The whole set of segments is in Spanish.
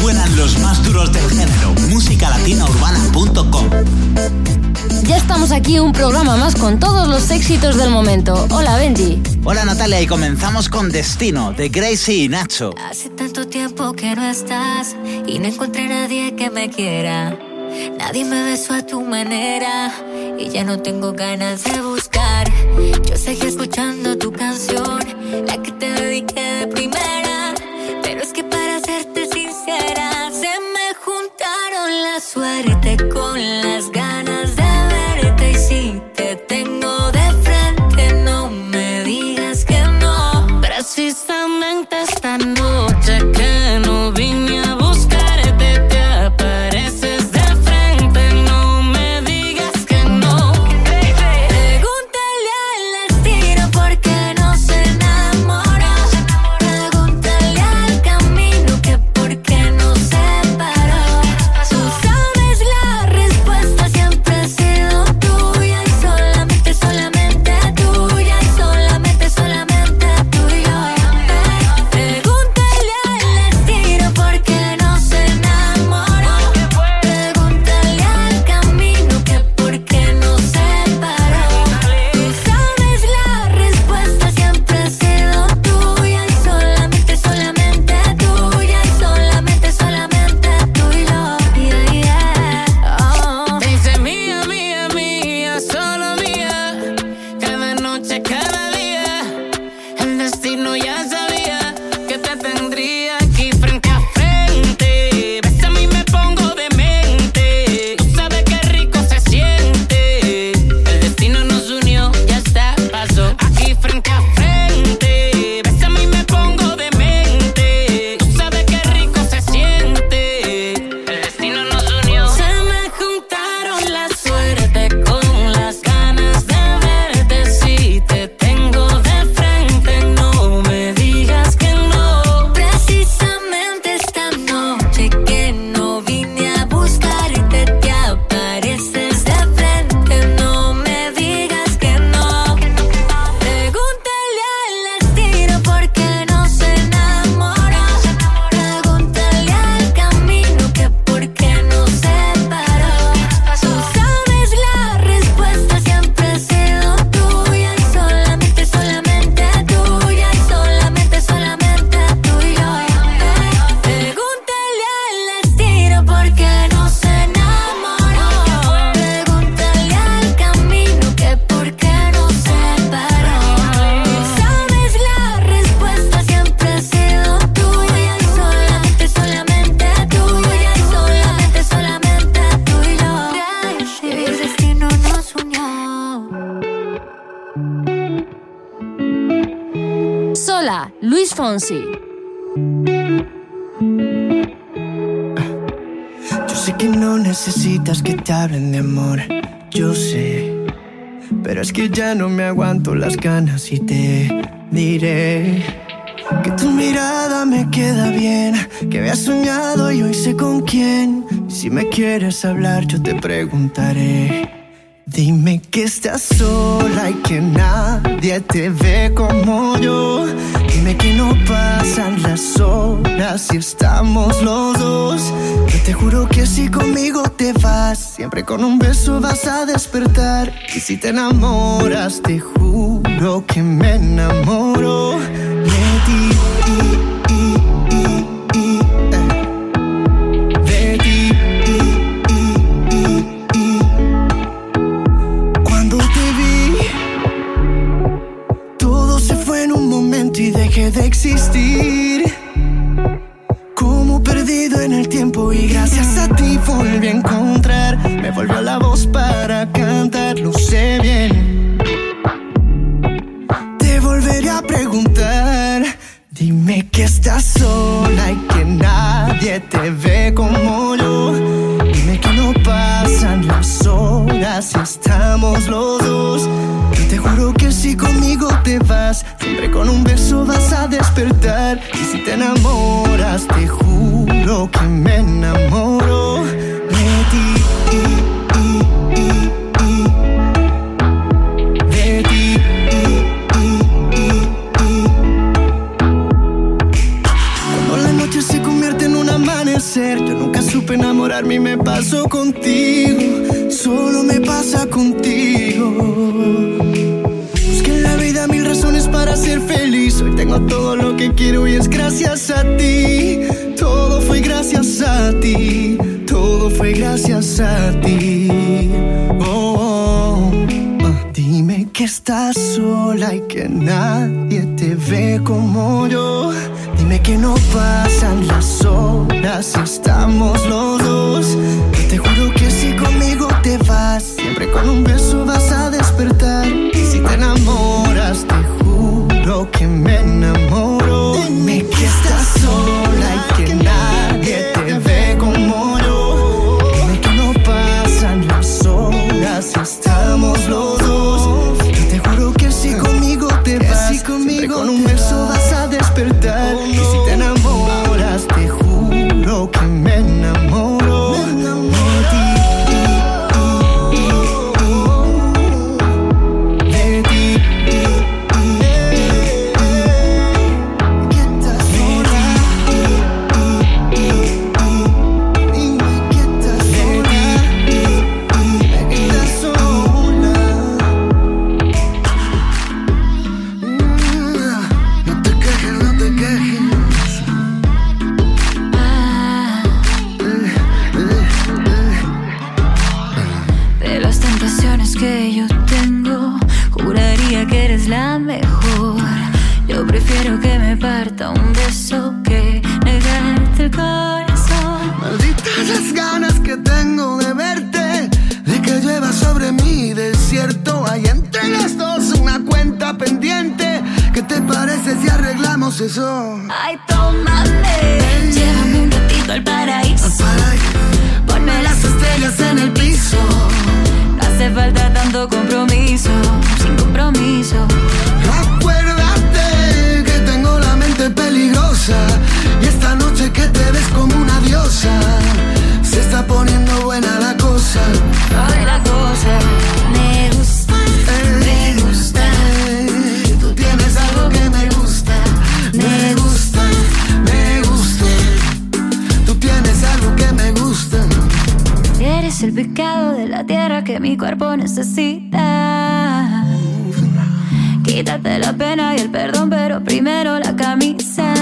suenan los más duros del género. Musicalatinaurbana.com Ya estamos aquí, un programa más con todos los éxitos del momento. Hola Benji. Hola Natalia y comenzamos con Destino de Gracie y Nacho. Hace tanto tiempo que no estás y no encontré a nadie que me quiera. Nadie me besó a tu manera y ya no tengo ganas de buscar. Yo seguí escuchando tu canción, la que te suerte con las ganas. quieras hablar, yo te preguntaré. Dime que estás sola y que nadie te ve como yo. Dime que no pasan las horas y estamos los dos. Yo te juro que si conmigo te vas, siempre con un beso vas a despertar. Y si te enamoras, te juro que me enamoro. de existir. que me enamoro de ti. De ti. Cuando la noche se convierte en un amanecer, yo nunca supe enamorarme y me paso contigo. Solo me pasa contigo Busca en la vida mis razones para ser feliz. Hoy tengo todo lo que quiero y es gracias a ti fue gracias a ti, todo fue gracias a ti. Oh, oh, oh, dime que estás sola y que nadie te ve como yo. Dime que no pasan las horas, estamos los de la tierra que mi cuerpo necesita. Quítate la pena y el perdón, pero primero la camisa.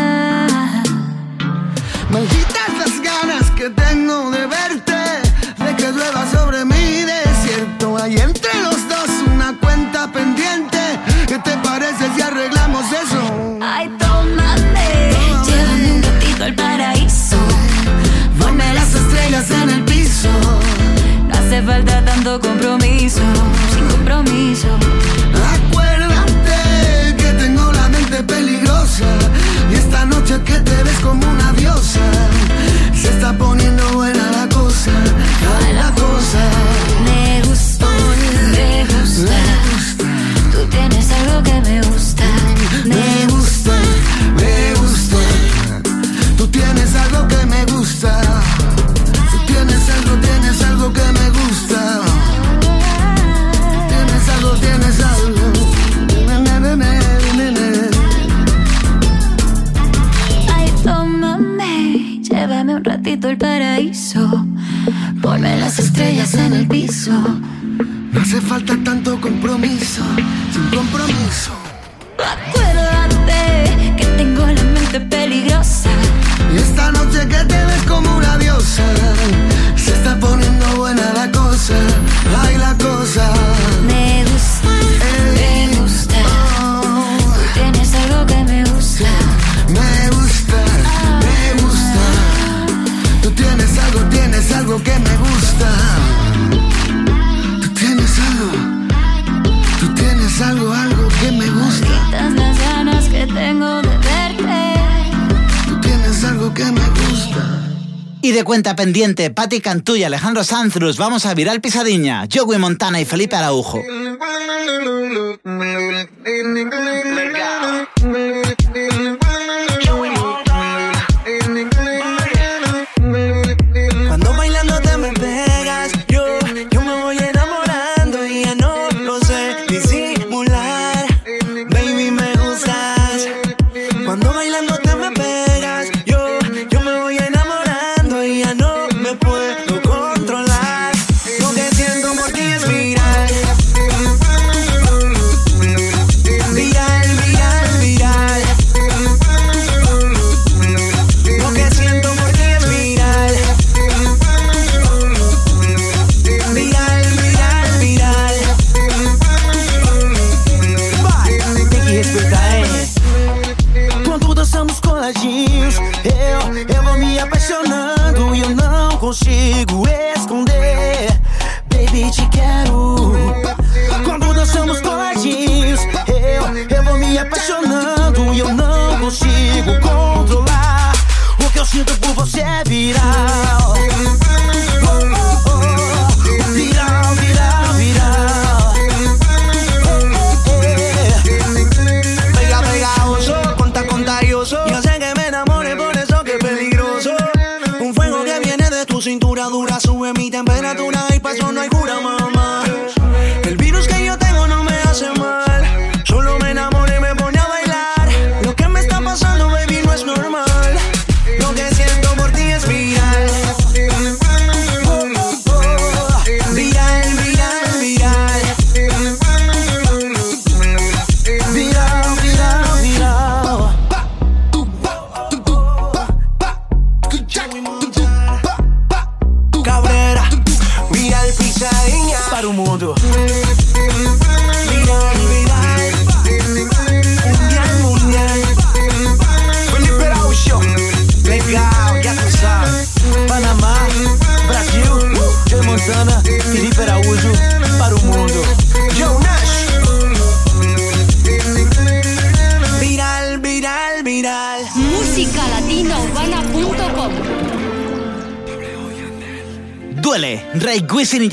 Malditas las ganas que tengo de ver falta tanto compromiso, sin compromiso. Acuérdate que tengo la mente peligrosa y esta noche que te ves como una diosa. Se está poniendo buena la cosa, la, la cosa. Me gusta, me gusta. Tú tienes algo que me gusta. hace falta tanto compromiso, sin compromiso. de cuenta pendiente, Patti Cantú y Alejandro Sanzrus, vamos a Viral Pisadiña, Joey Montana y Felipe Araujo.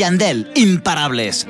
Yandel, imparables.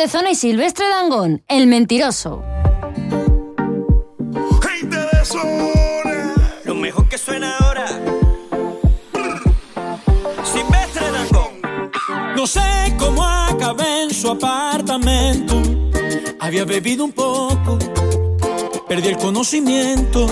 de Zona y Silvestre Dangón, El Mentiroso. De zona, lo mejor que suena ahora. Silvestre Dangón. No sé cómo acabé en su apartamento. Había bebido un poco, perdí el conocimiento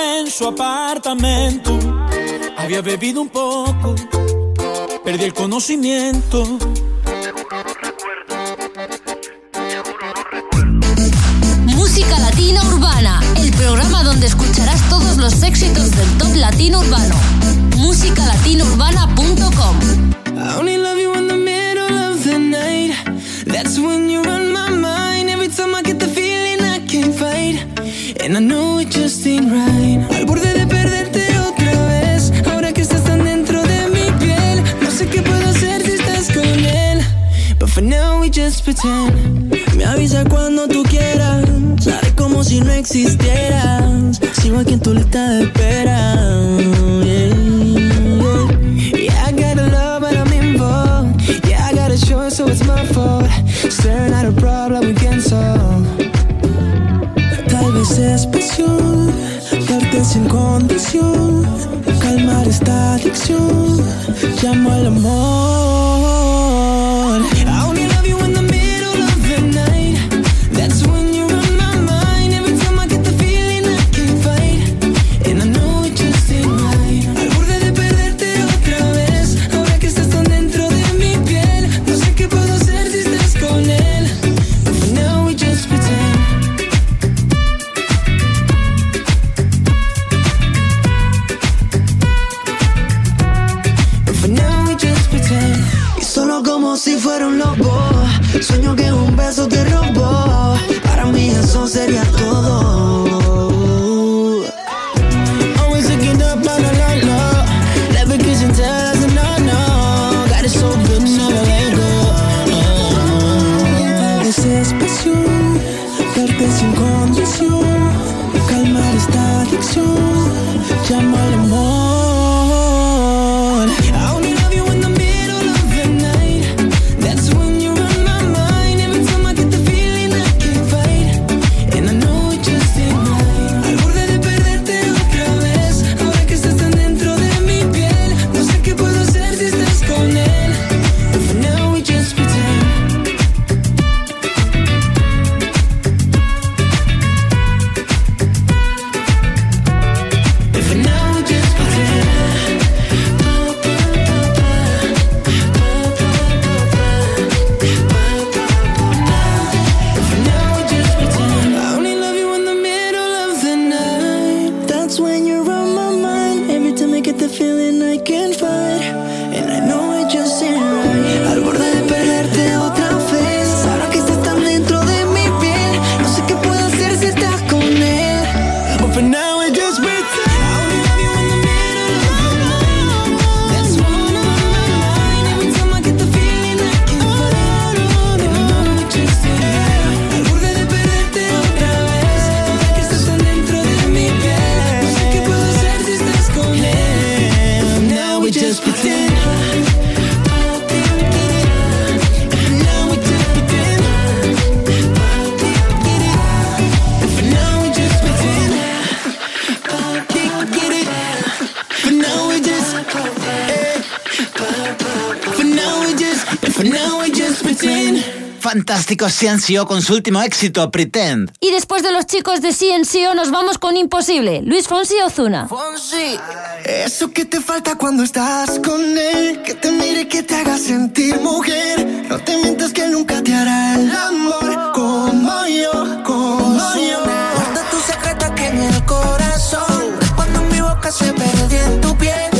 en su apartamento. Había bebido un poco, perdí el conocimiento. Música Latina Urbana, el programa donde escucharás todos los éxitos del top latino urbano. Musicalatinourbana.com. I only Me avisa cuando tú quieras. Haré como si no existieras. Sigo aquí en tu lista de espera. Yeah, I got a love, but I'm involved. Yeah, I got a short, so it's my fault. Staring at a problem we can't solve. Tal vez es pasión, darte sin condición. Calmar esta adicción. Llamo al amor. chicos CNCO con su último éxito, Pretend. Y después de los chicos de CNCO nos vamos con Imposible, Luis Fonsi Ozuna. Fonsi, eso que te falta cuando estás con él, que te mire, que te haga sentir mujer. No te mientas que nunca te hará el amor como yo, como yo. Guarda tu secreto que en el corazón, cuando mi boca se perdió en tu piel.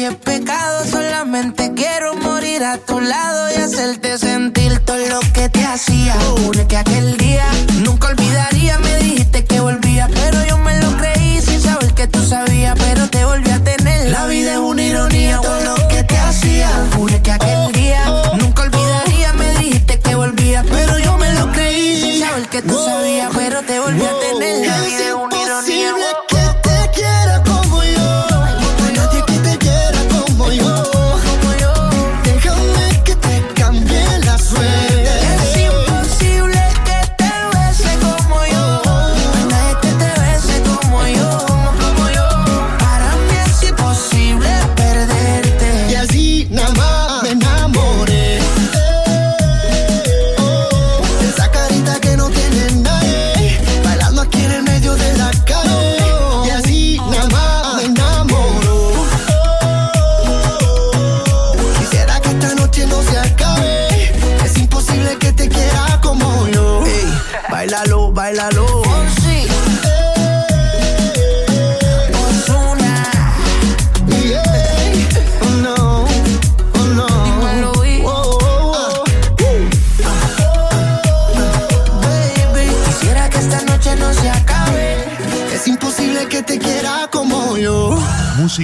si es pecado, solamente quiero morir a tu lado y hacerte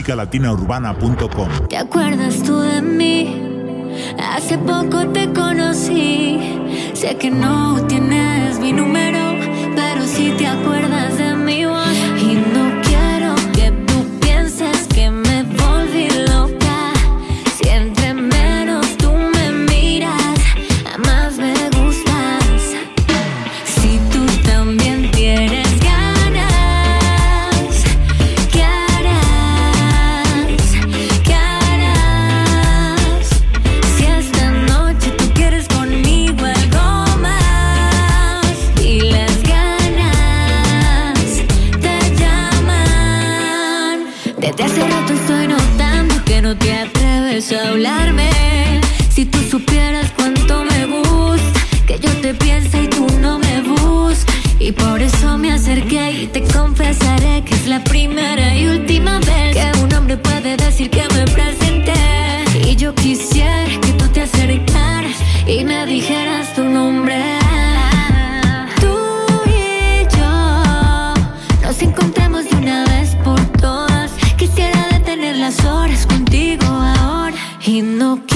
musicalatinaurbana.com. ¿Te acuerdas tú de mí? Hace poco te conocí. Sé que no tienes mi número, pero sí te acuerdas la primera y última vez que un hombre puede decir que me presenté. Y yo quisiera que tú te acercaras y me dijeras tu nombre. Tú y yo nos encontramos de una vez por todas. Quisiera detener las horas contigo ahora y no quiero.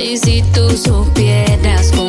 Y si tú supieras cómo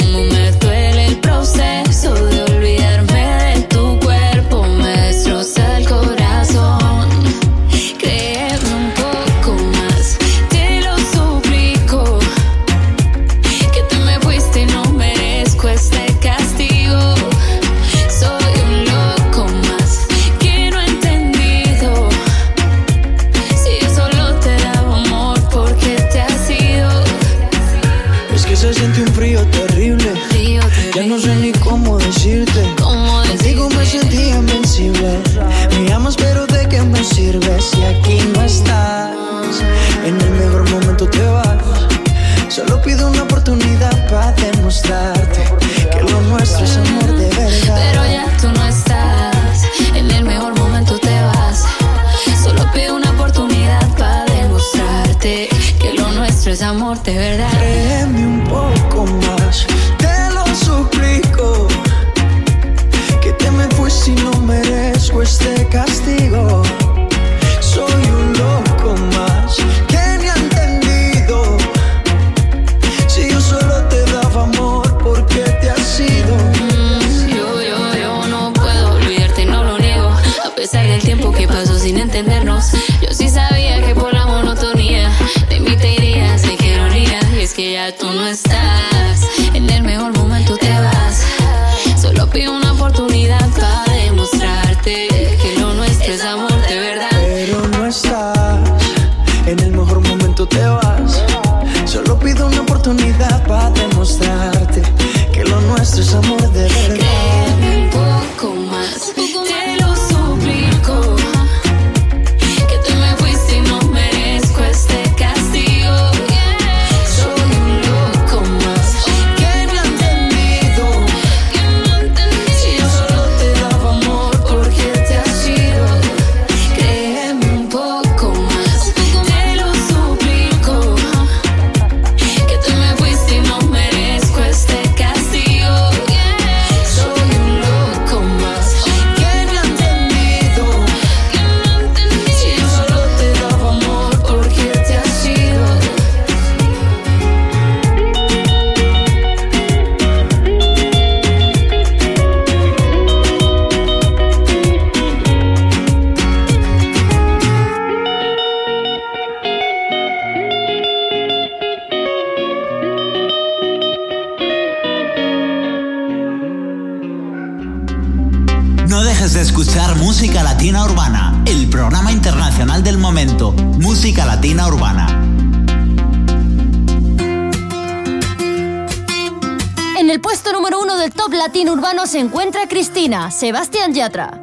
se encuentra Cristina, Sebastián Yatra.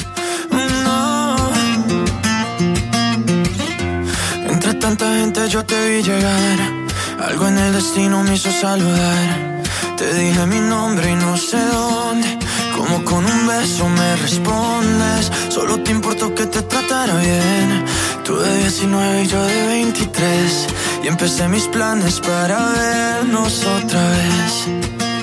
No. Entre tanta gente yo te vi llegar. Algo en el destino me hizo saludar. Te dije mi nombre y no sé dónde. Como con un beso me respondes. Solo te importó que te tratara bien. Tú de 19 y yo de 23. Y empecé mis planes para vernos otra vez.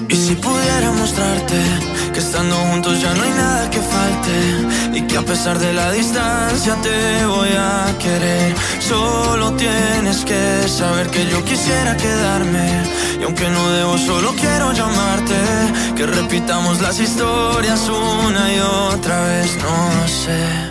Y si pudiera mostrarte que estando juntos ya no hay nada que falte. Y que a pesar de la distancia te voy a querer, solo tienes que saber que yo quisiera quedarme. Y aunque no debo solo quiero llamarte, que repitamos las historias una y otra vez, no sé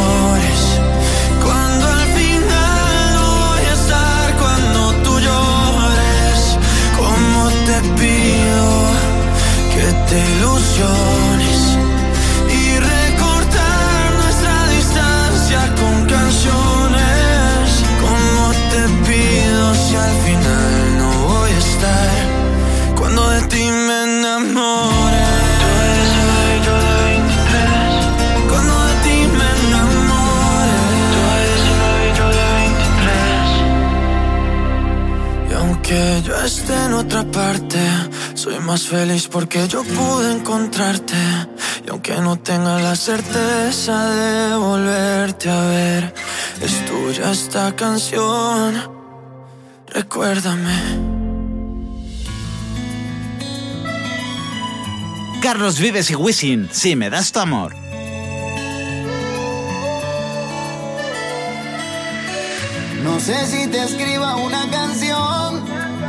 Ilusiones y recortar nuestra distancia con canciones. Como te pido si al final no voy a estar cuando de ti me enamore. Cuando de ti me enamore. Y aunque yo esté en otra parte, soy más feliz porque yo pude encontrarte. Y aunque no tenga la certeza de volverte a ver, es tuya esta canción. Recuérdame. Carlos Vives y Wisin, si me das tu amor. No sé si te escriba una canción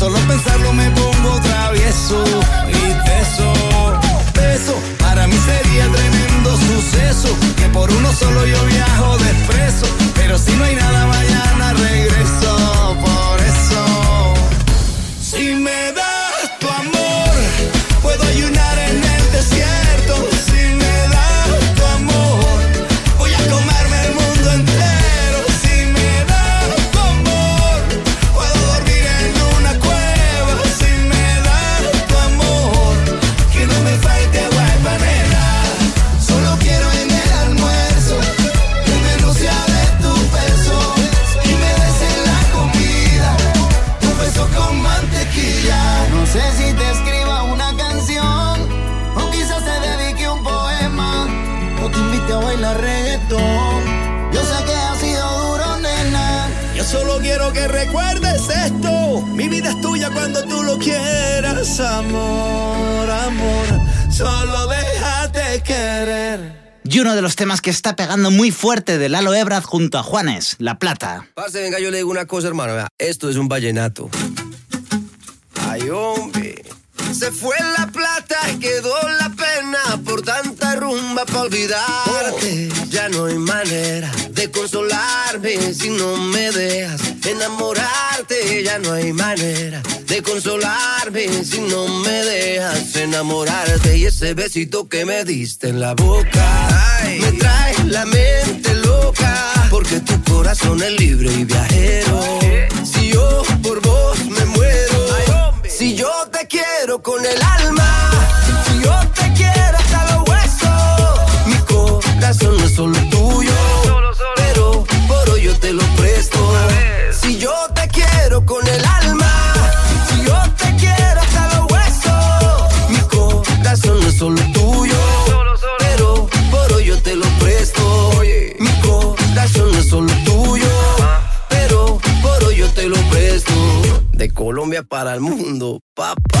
Solo pensarlo me pongo travieso y teso. Fuerte de Lalo Ebrard junto a Juanes, La Plata. Parce, venga, yo le digo una cosa, hermano. vea, esto es un vallenato. Ay, hombre. Se fue la plata, quedó la pena por tanta rumba para olvidarte. Ya no hay manera si no me dejas enamorarte. Ya no hay manera de consolarme si no me dejas enamorarte. Y ese besito que me diste en la boca me trae la mente loca. Porque tu corazón es libre y viajero. Si yo por vos me muero, si yo te quiero con el alma, si yo te quiero hasta los huesos, mi corazón Colombia para el mundo, papá.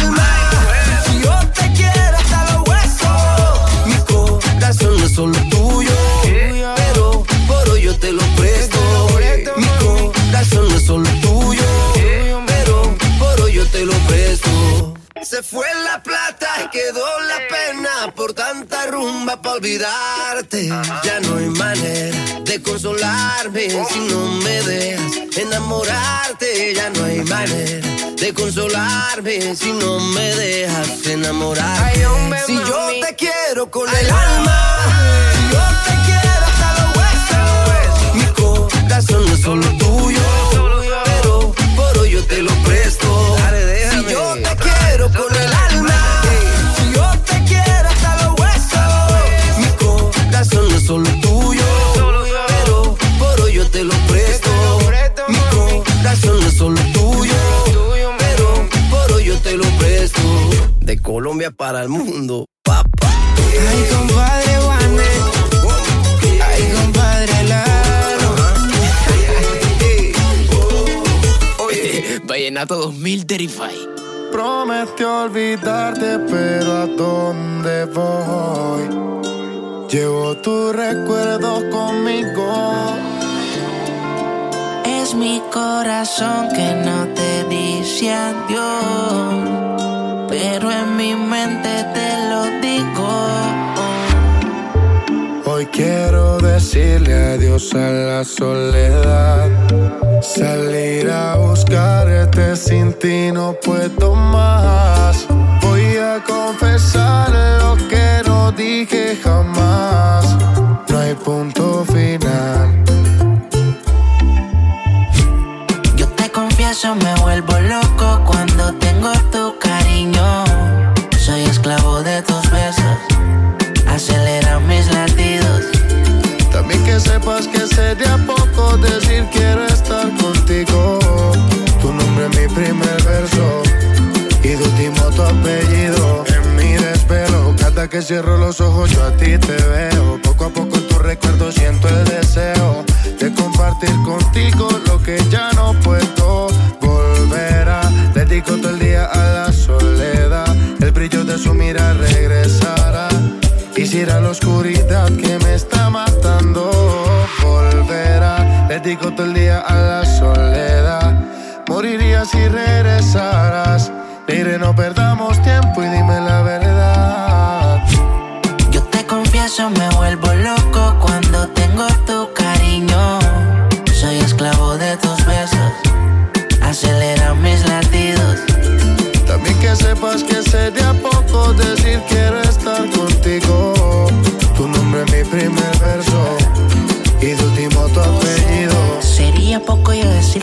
Se fue la plata y quedó la pena por tanta rumba para olvidarte. Ya no hay manera de consolarme si no me dejas enamorarte. Ya no hay manera de consolarme si no me dejas enamorarte. Si yo te quiero con el alma, si yo te quiero hasta los huesos, mi corazón no solo Colombia para el mundo, papá. Ay, compadre Juanes. Ay, compadre Lalo. Vallenato 2000 Terrify. Prometí olvidarte, pero ¿a dónde voy? Llevo tus recuerdos conmigo. Es mi corazón que no te dice adiós pero en mi mente te lo digo. Hoy quiero decirle adiós a la soledad. Salir a buscarte sin ti no puedo más. Voy a confesar lo que no dije jamás. No hay punto final. Yo te confieso, me vuelvo loco cierro los ojos yo a ti te veo. Poco a poco en tu recuerdo siento el deseo de compartir contigo lo que ya no puedo volver a. Dedico todo el día a la soledad, el brillo de su mira regresará. Quisiera la oscuridad que me está matando volverá. Dedico todo el día a la soledad. Moriría si regresaras. Mire, no perdamos tiempo y dime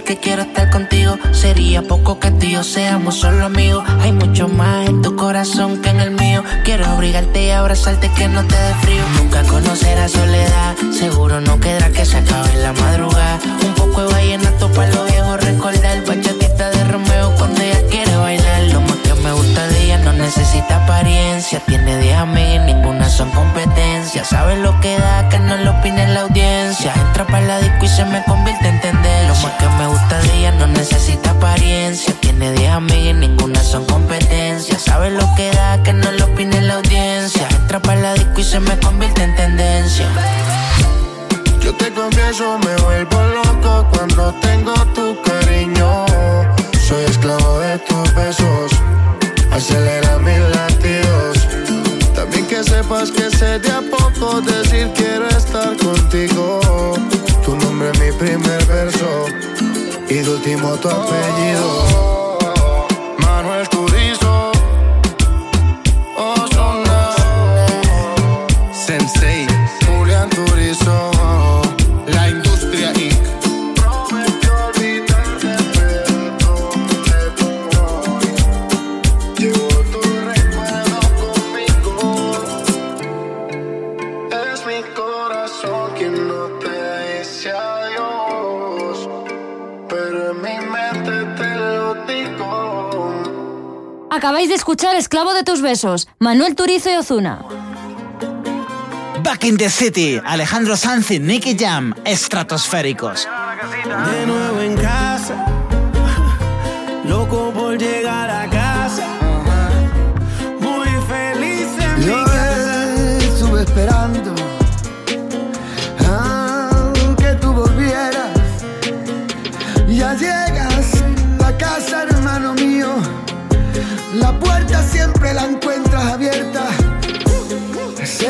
que quiero estar contigo. Sería poco que tú y yo seamos solo amigos. Hay mucho más en tu corazón que en el mío. Quiero abrigarte y abrazarte que no te dé frío. Nunca conocerás soledad. Seguro no quedará que se acabe la madrugada. Un poco de vallenato para los viejos recordar. Bachatita de Romeo cuando ella necesita apariencia. Tiene 10 amigas ninguna son competencia. Sabe lo que da, que no lo opine la audiencia. Entra para la disco y se me convierte en tendencia. Lo más que me gusta de ella no necesita apariencia. Tiene 10 amigas ninguna son competencia. Sabe lo que da, que no lo opine la audiencia. Entra para la disco y se me convierte en tendencia. Yo te confieso, me vuelvo loco cuando tengo tu cariño. Soy esclavo de tus besos, acelera mis latidos. También que sepas que sé de a poco decir quiero estar contigo. Tu nombre es mi primer verso y de último tu apellido. Manuel Turizo, Acabáis de escuchar Esclavo de tus besos, Manuel Turizo y Ozuna. Back in the City, Alejandro Sanz y Nicky Jam, estratosféricos.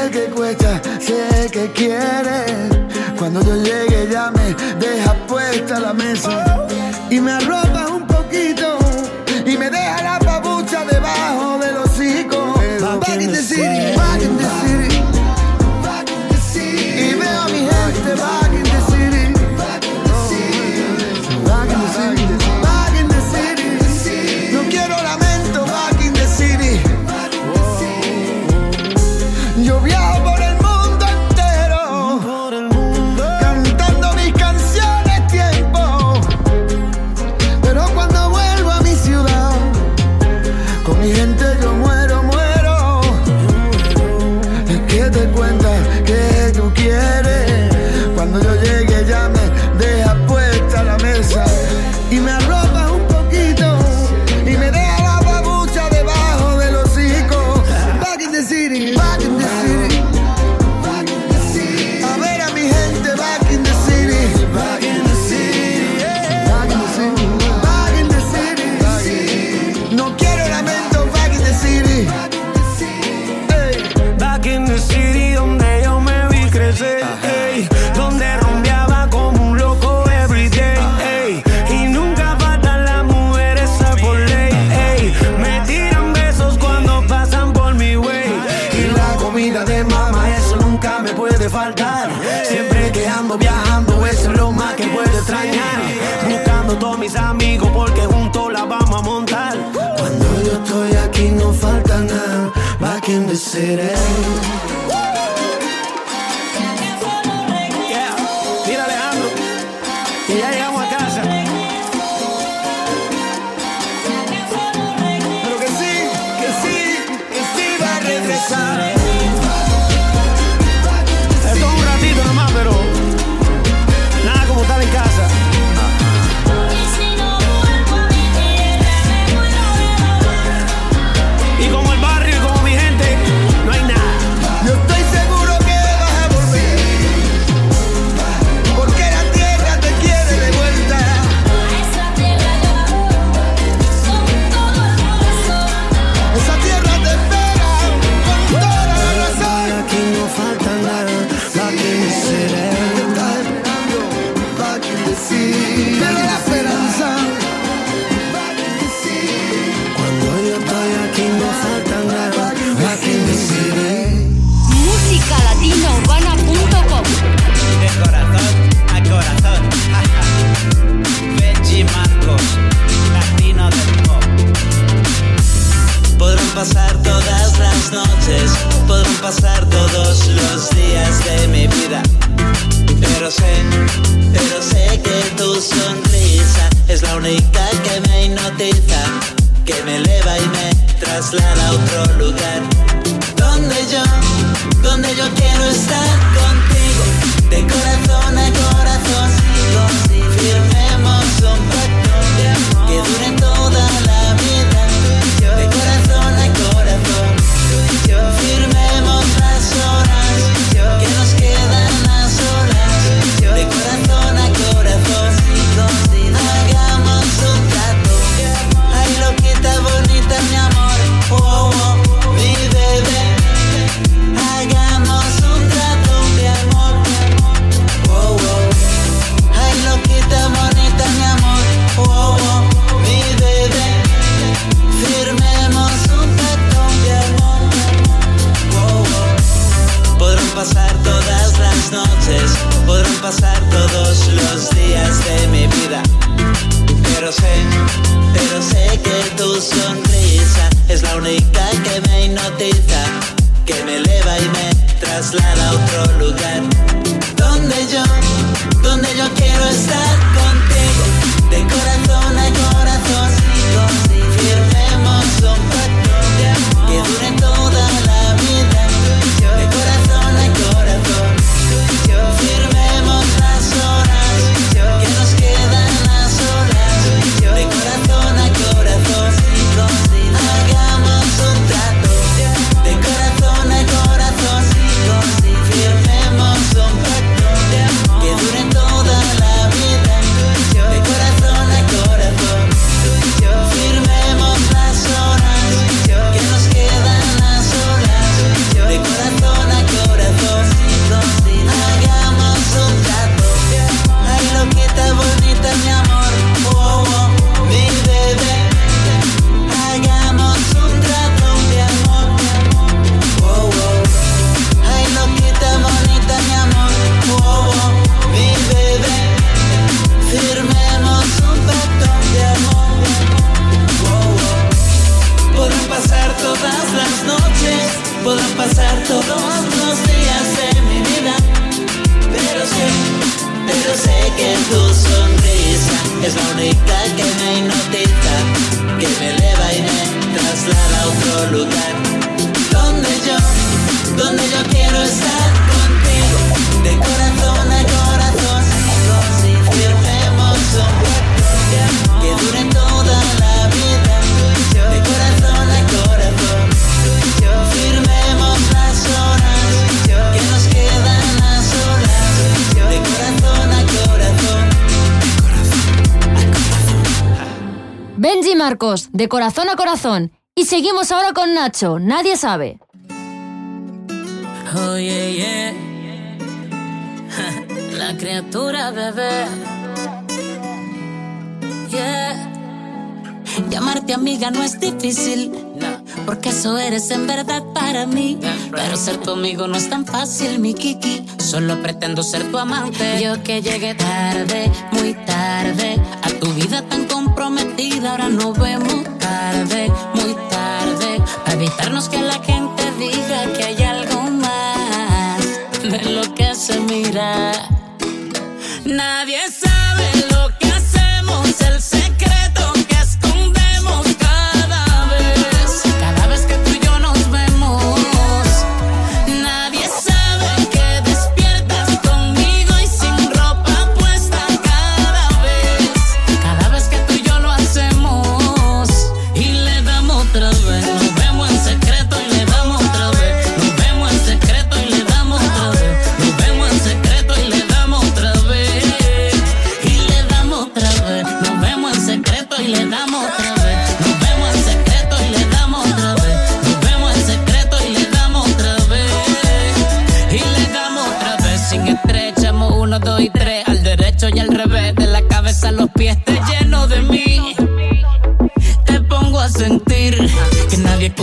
Sé que cuesta, sé que quieres. Cuando yo llegue ya me dejas puesta la mesa y me arropas serem. make corazón a corazón. Y seguimos ahora con Nacho, nadie sabe. Oh, yeah, yeah. La criatura bebé. Yeah. Llamarte amiga no es difícil, porque eso eres en verdad para mí. Pero ser tu amigo no es tan fácil, mi Kiki. Solo pretendo ser tu amante. Yo que llegué tarde, muy tarde, a tu vida tan comprometida, ahora nos vemos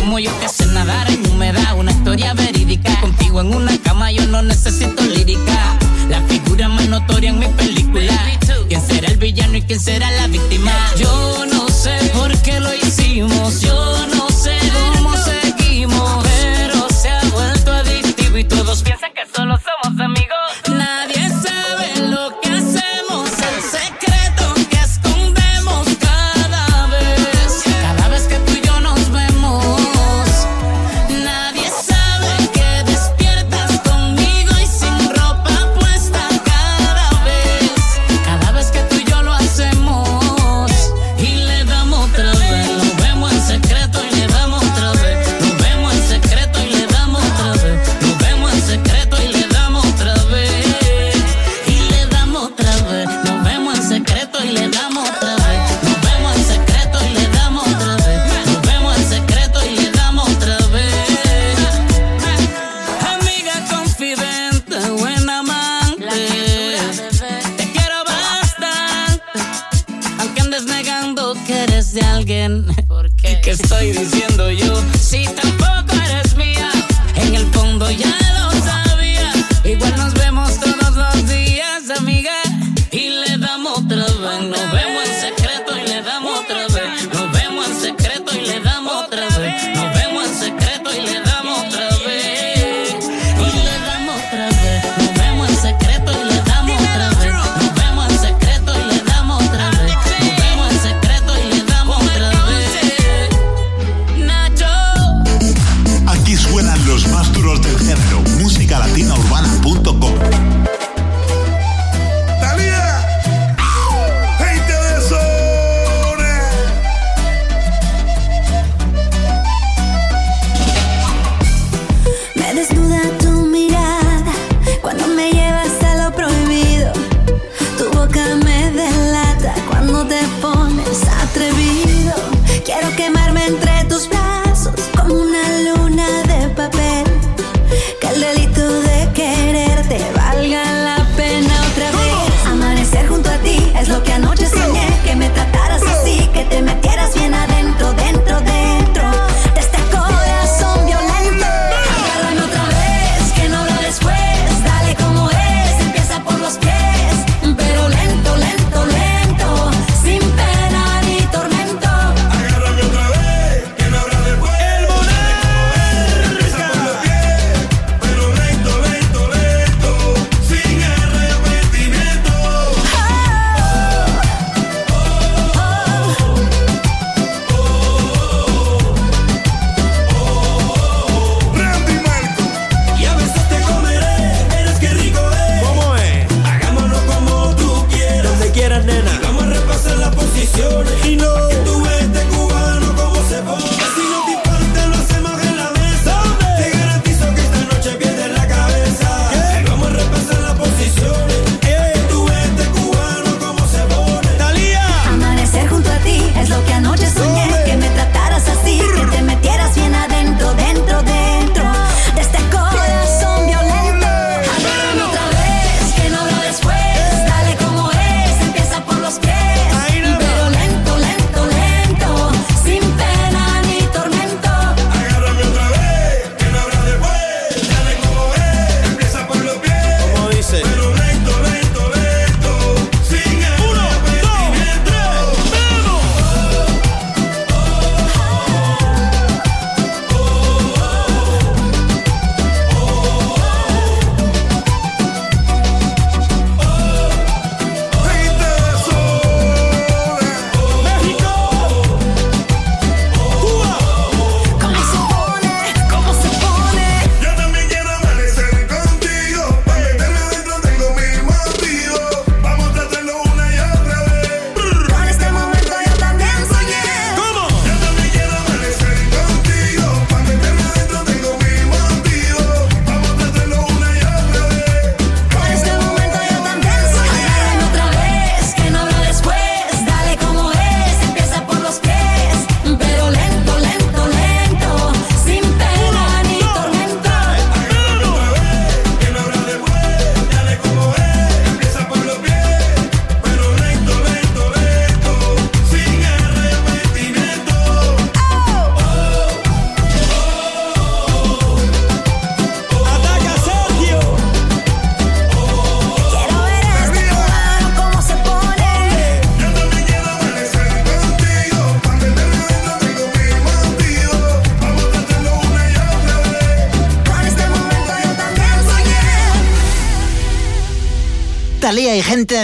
como yo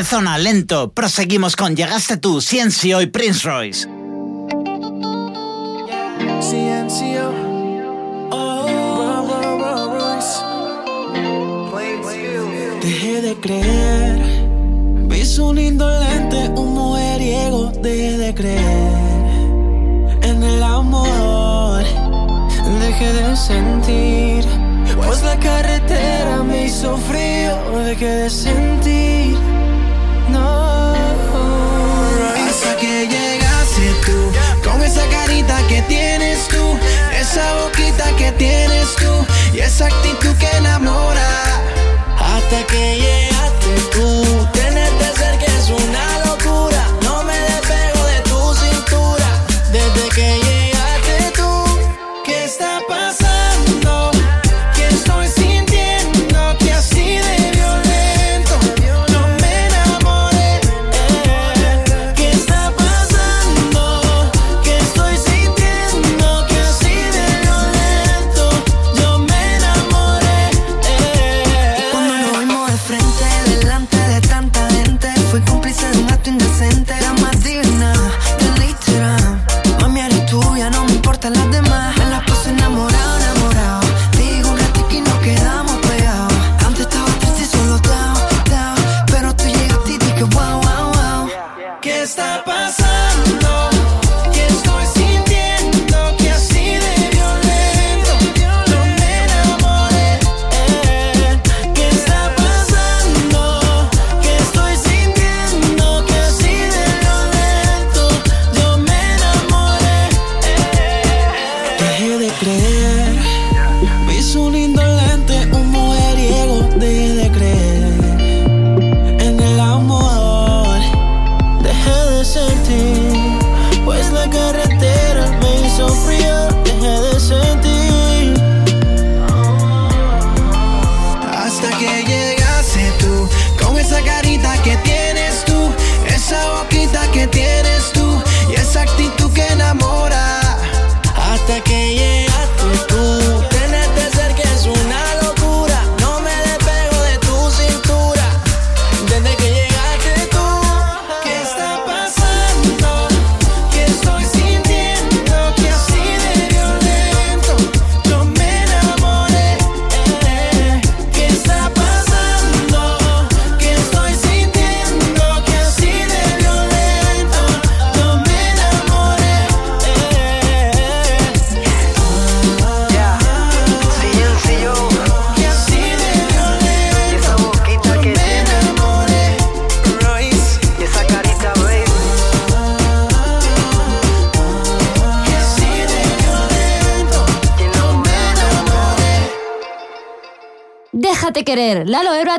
zona lento. Proseguimos con Llegaste tú, Ciencio y Prince Royce.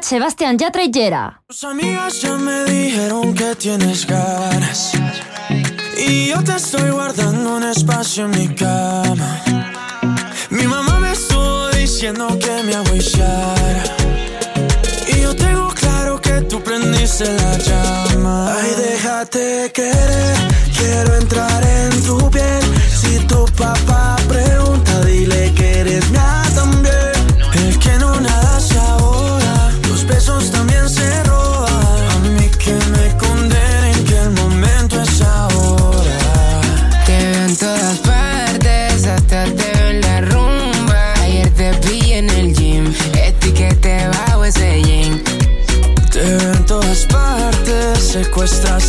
Cat, Sebastián Yatra y Yera. Tus amigas ya me dijeron que tienes ganas. Y yo te estoy guardando un espacio en mi cama. Mi mamá me estuvo diciendo que me agüillara. Y yo tengo claro que tú prendiste la llama. Ay, déjate querer, quiero entrar en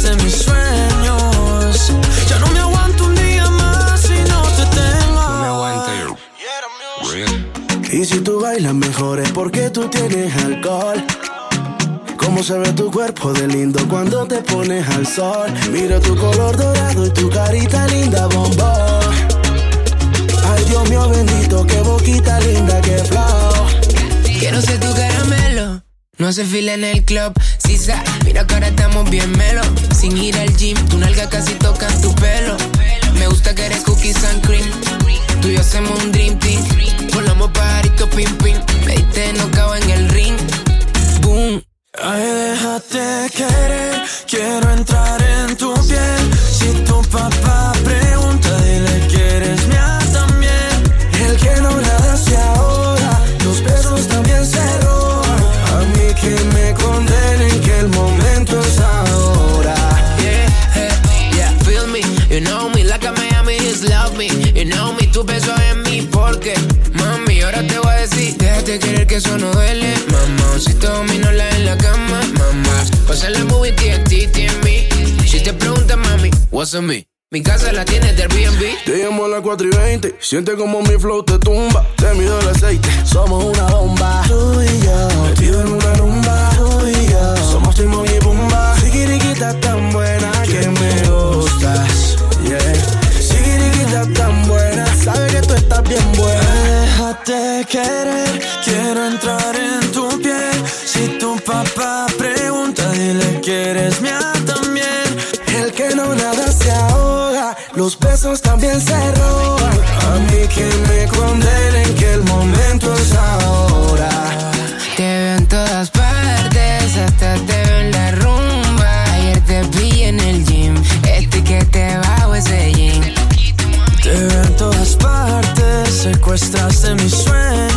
de mis sueños. Ya no me aguanto un día más si no te tengo. Y si tú bailas mejor es porque tú tienes alcohol. Cómo se ve tu cuerpo de lindo cuando te pones al sol. Miro tu color dorado y tu carita linda, bombón. Ay, Dios mío bendito, qué boquita linda, qué flow. Quiero ser tu caramelo. No se fila en el club, sisa. Mira que ahora estamos bien melo sin ir al gym. Tu nalga casi toca tu pelo. Me gusta que eres cookies and cream. Tú y yo hacemos un dream team. Volamos pajarito pim pim. Me diste nocao en el ring. Boom. Ay, déjate querer. Que eso no duele, mamá. Si te domino la en la cama, mamá. Pasa la movie TNT en mí. Si te preguntas, mami, what's on me? Mi casa la tienes del Airbnb. Te llamo a las 4 y 20. Siente como mi flow te tumba. Te mido el aceite. Somos una bomba. Tú y yo. Metido en una rumba. Tú y yo. Somos Timón y Pumba. Sigiriquita tan buena que me gustas. Yeah. Sigiriquita tan buena. Sabe que tú estás bien buena. Déjate querer, quiero entrar en tu piel. Si tu papá pregunta, dile que eres mía también. El que no nada se ahoga, los besos también se roban. A mí que me condenen secuestraste mis sueños.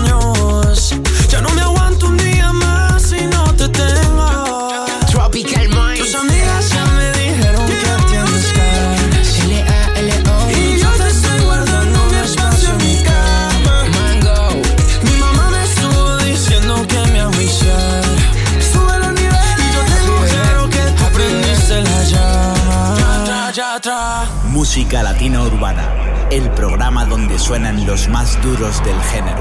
Suenan los más duros del género.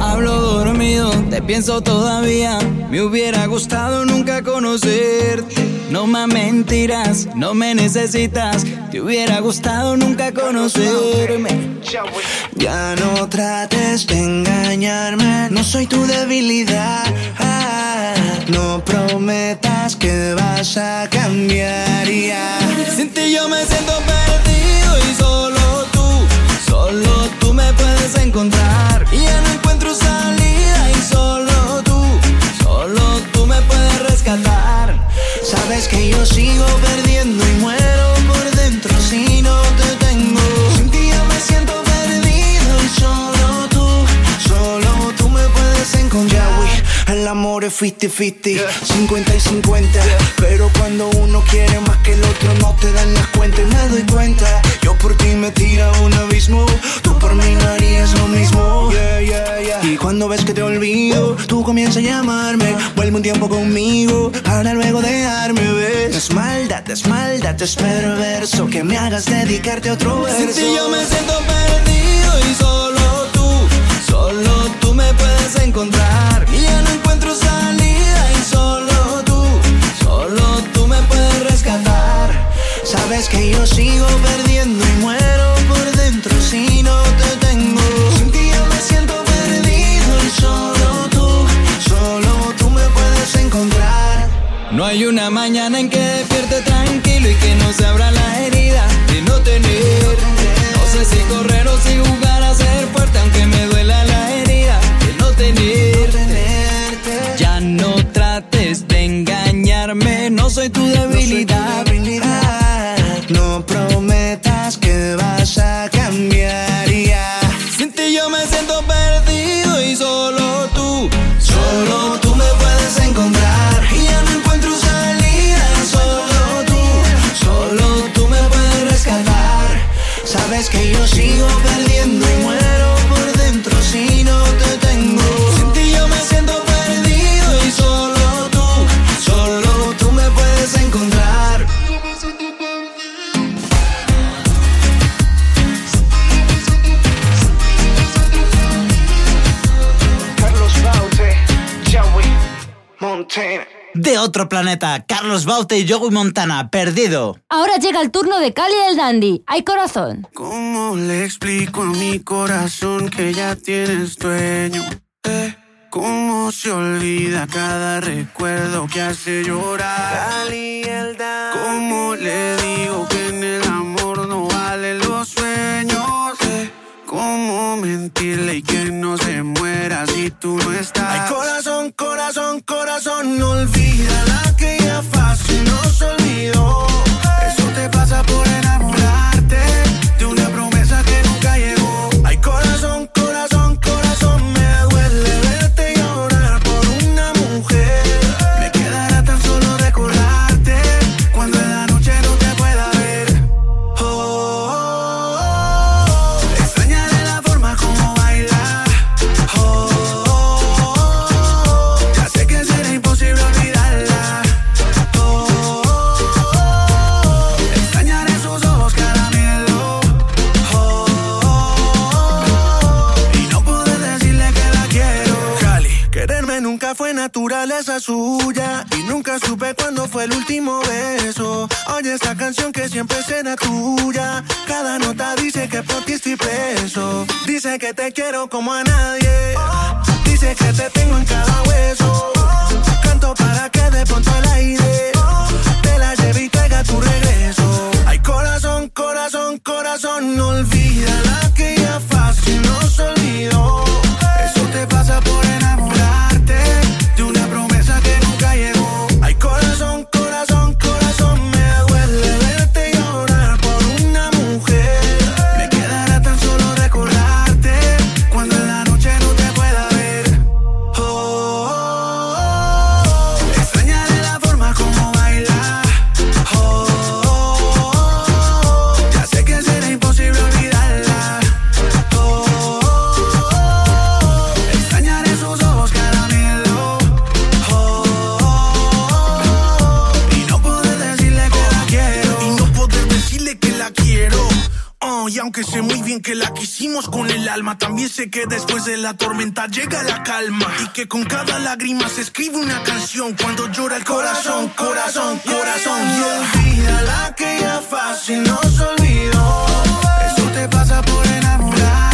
Hablo dormido, te pienso todavía. Me hubiera gustado nunca conocerte. No más mentiras, no me necesitas. Te hubiera gustado nunca conocerme. Ya no trates de engañarme, no soy tu debilidad. No prometas que vas a cambiar ya. Sin ti yo me siento perdido y solo tú, solo me encontrar. Y ya no encuentro salida y solo tú, solo tú me puedes rescatar. Sabes que yo sigo perdiendo y muero El amor es 50-50, 50 y 50. Pero cuando uno quiere más que el otro, no te dan las cuentas. Y me doy cuenta, yo por ti me tira a un abismo. Tú por mí no harías lo mismo. Yeah, yeah, yeah. Y cuando ves que te olvido, tú comienzas a llamarme. Vuelve un tiempo conmigo para luego dejarme ver. Es maldad, es maldad, es perverso que me hagas dedicarte a otro verso. Sin ti yo me siento perdido y solo tú, solo tú me puedes encontrar. Encuentro salida y solo tú, solo tú me puedes rescatar. Sabes que yo sigo perdiendo y muero por dentro si no te tengo. Sin ti me siento perdido y solo tú, solo tú me puedes encontrar. No hay una mañana en que despierte tranquilo y que no se abra la herida de no tener. No sé si correr o si jugar no soy tu debilidad. Otro planeta, Carlos Baute y Joey Montana, perdido. Ahora llega el turno de Cali el Dandy. Hay corazón. ¿Cómo le explico a mi corazón que ya tienes dueño? Eh, ¿Cómo se olvida cada recuerdo que hace llorar? ¿Cómo le digo que en el amor ¿Cómo mentirle y que no se muera si tú no estás? Ay, corazón, corazón, corazón, no olvida la que ya fácil nos olvidó. Eso te pasa por enamorarte y nunca supe cuándo fue el último beso. Oye esta canción que siempre será tuya. Cada nota dice que por ti estoy preso. Dice que te quiero como a nadie. Dice que te tengo en cada hueso. Canto para que de pronto el aire te la lleve y traiga tu regreso. Ay, corazón, corazón, corazón, no olvida la que ya fácil nos olvidó. Con el alma, también sé que después de la tormenta llega la calma. Y que con cada lágrima se escribe una canción cuando llora el corazón, corazón, corazón. Y olvida la que ya fácil nos olvidó. Eso te pasa por enamorarte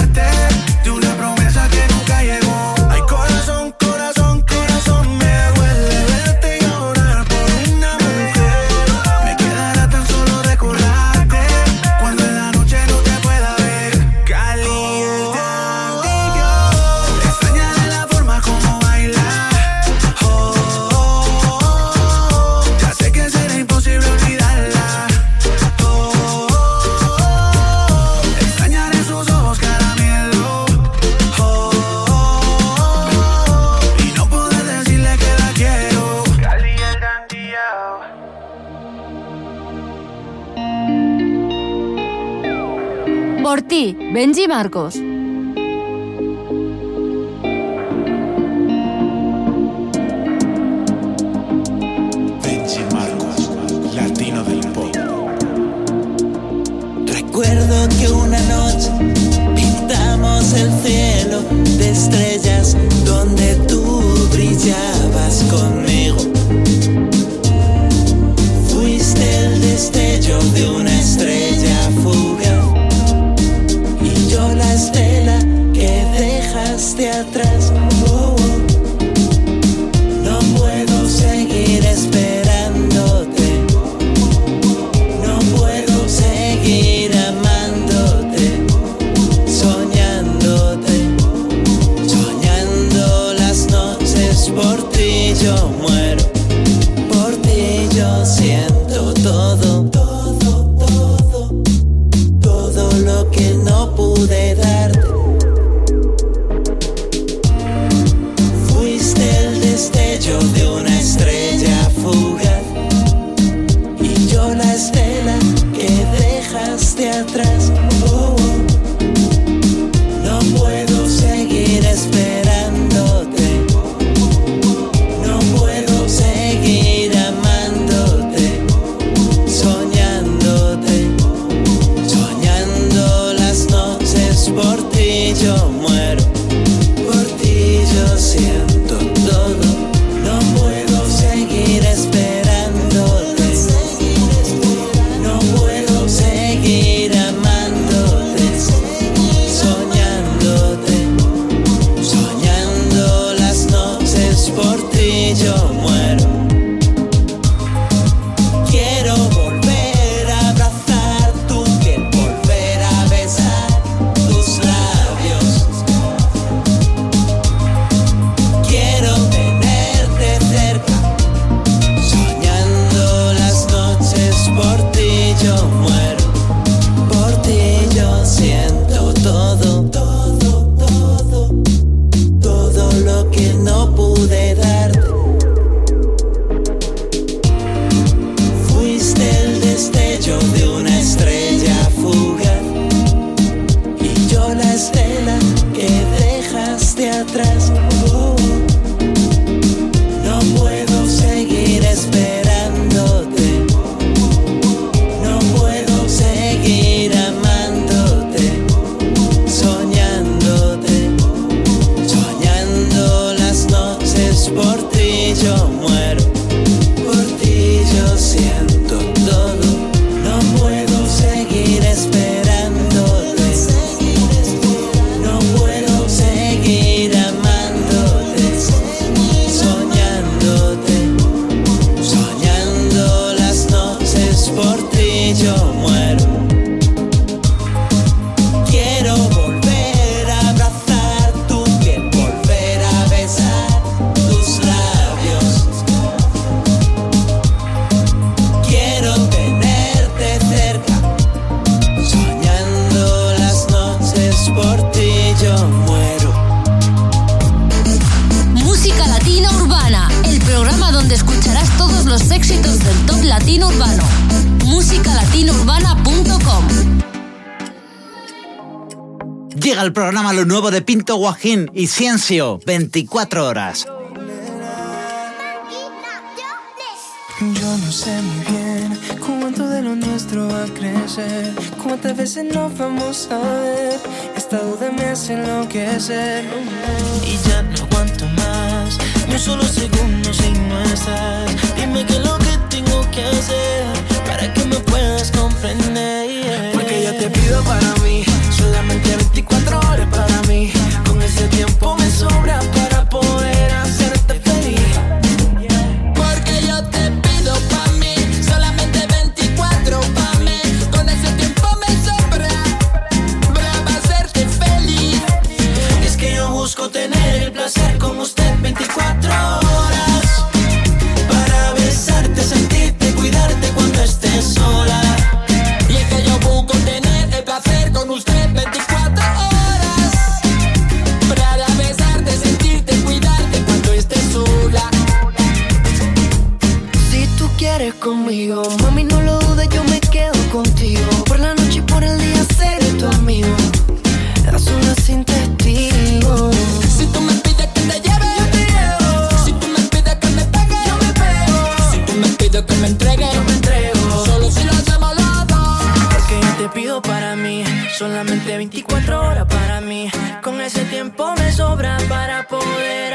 Benji Marcos. Benji Marcos, latino del pop. Recuerdo que una noche pintamos el cielo de estrellas Llega el programa lo nuevo de Pinto Guajín y Ciencio, 24 horas. Yo no sé muy bien cuánto de lo nuestro va a crecer, cuántas veces nos vamos a ver. Esta duda me hace enloquecer y ya no aguanto más. Ni un solo segundo si no estás. Dime qué es lo que tengo que hacer para que me puedas comprender. Porque yo te pido para mí solamente 24 horas para mí. Con ese tiempo me sobra para poder hacerte feliz. Porque yo te pido pa' mí, solamente 24 pa' mí. Con ese tiempo me sobra, para hacerte feliz. Es que yo busco tener el placer con usted 24 horas Para besarte, sentirte, cuidarte cuando estés sola pido para mí. Solamente 24 horas para mí. Con ese tiempo me sobra para poder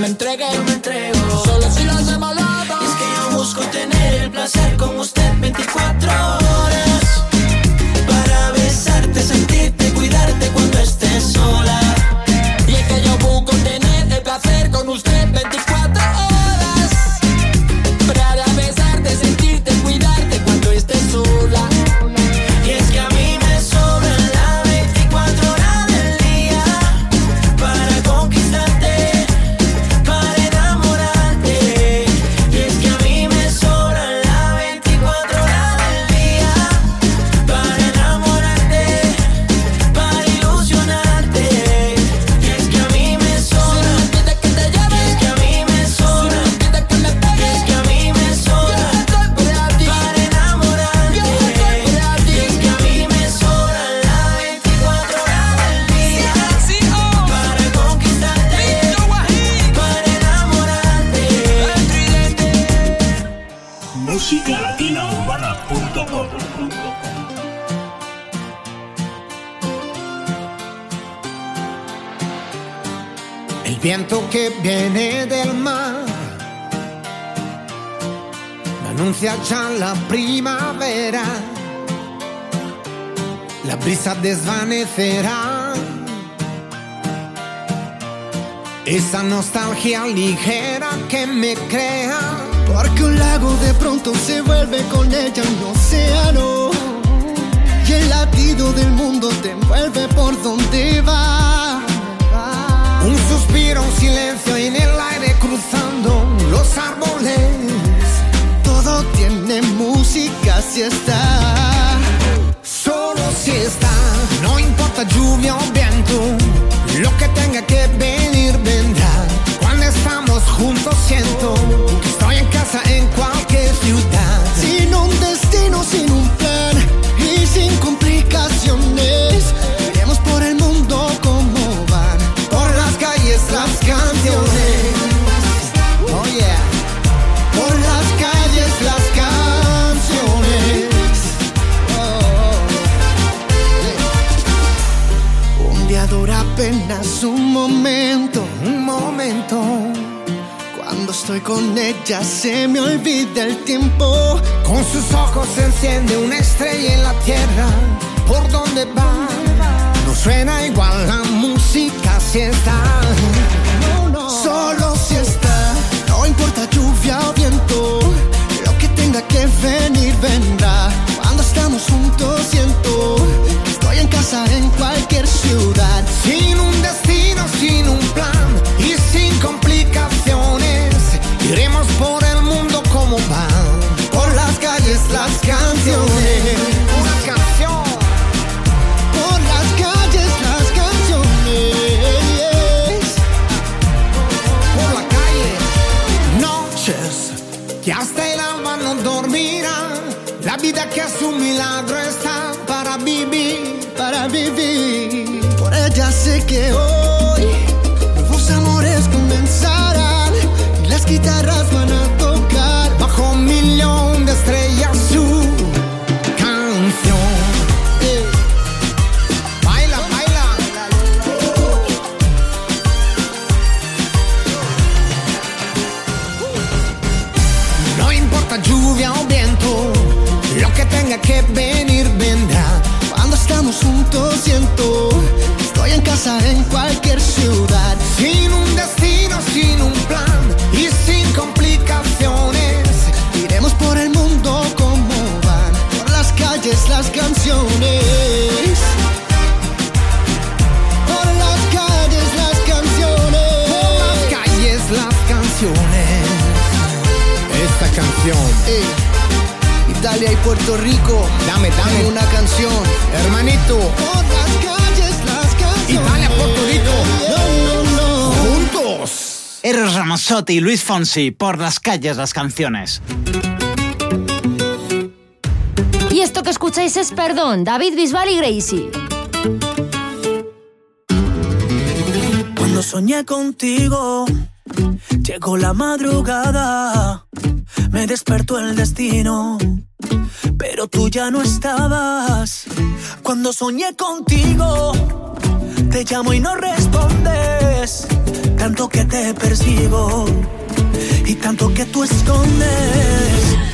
me entregue, yo me entrego. Viento que viene del mar anuncia ya la primavera. La brisa desvanecerá esa nostalgia ligera que me crea. Porque un lago de pronto se vuelve con ella un océano. Y el latido del mundo te envuelve por donde va suspiro, un silencio en el aire cruzando los árboles. Todo tiene música si está, solo si está. No importa lluvia o viento, lo que tenga que venir vendrá. Cuando estamos juntos siento con ella se me olvida el tiempo. Con sus ojos se enciende una estrella en la tierra. ¿Por dónde va? No suena igual la música si está. Solo si está, no importa lluvia o viento. Lo que tenga que venir vendrá. Cuando estamos juntos siento estoy en casa en cualquier ciudad. Que es un milagro está para vivir. para vivir. Por ella sé que hoy Italia y Puerto Rico. Dame, dame una canción. Hermanito. Por las calles las canciones. Italia, Puerto Rico. No, no, no. Juntos. Eros Ramazzotti y Luis Fonsi, por las calles las canciones. Escucháis es Perdón, David Bisbal y Gracie. Cuando soñé contigo, llegó la madrugada, me despertó el destino, pero tú ya no estabas. Cuando soñé contigo, te llamo y no respondes, tanto que te persigo y tanto que tú escondes.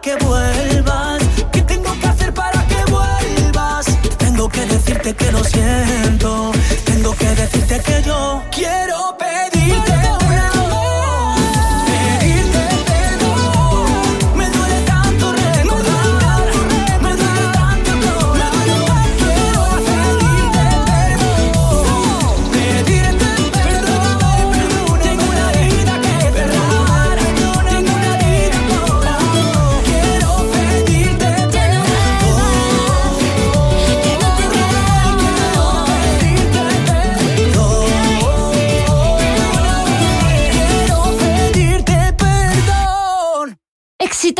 Que vuelvas? ¿Qué tengo que hacer para que vuelvas? Tengo que decirte que lo siento. Tengo que decirte que yo quiero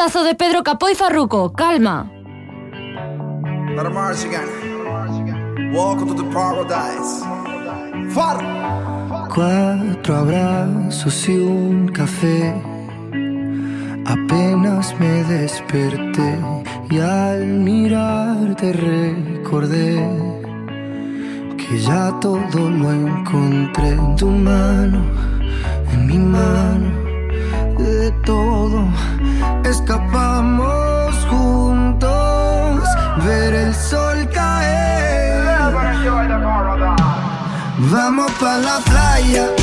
exitazo de Pedro Capó y Farruko, calma. Cuatro abrazos y un café. Apenas me desperté y al mirarte recordé que ya todo lo encontré en tu mano na praia.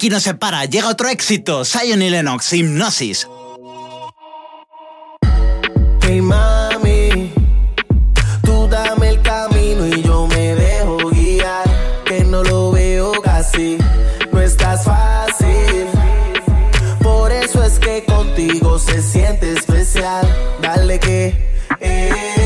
aquí no se para, llega otro éxito, Zion y Lennox, Hipnosis. Hey mami, tú dame el camino y yo me dejo guiar, que no lo veo casi, no estás fácil. Por eso es que contigo se siente especial, dale que... Eh.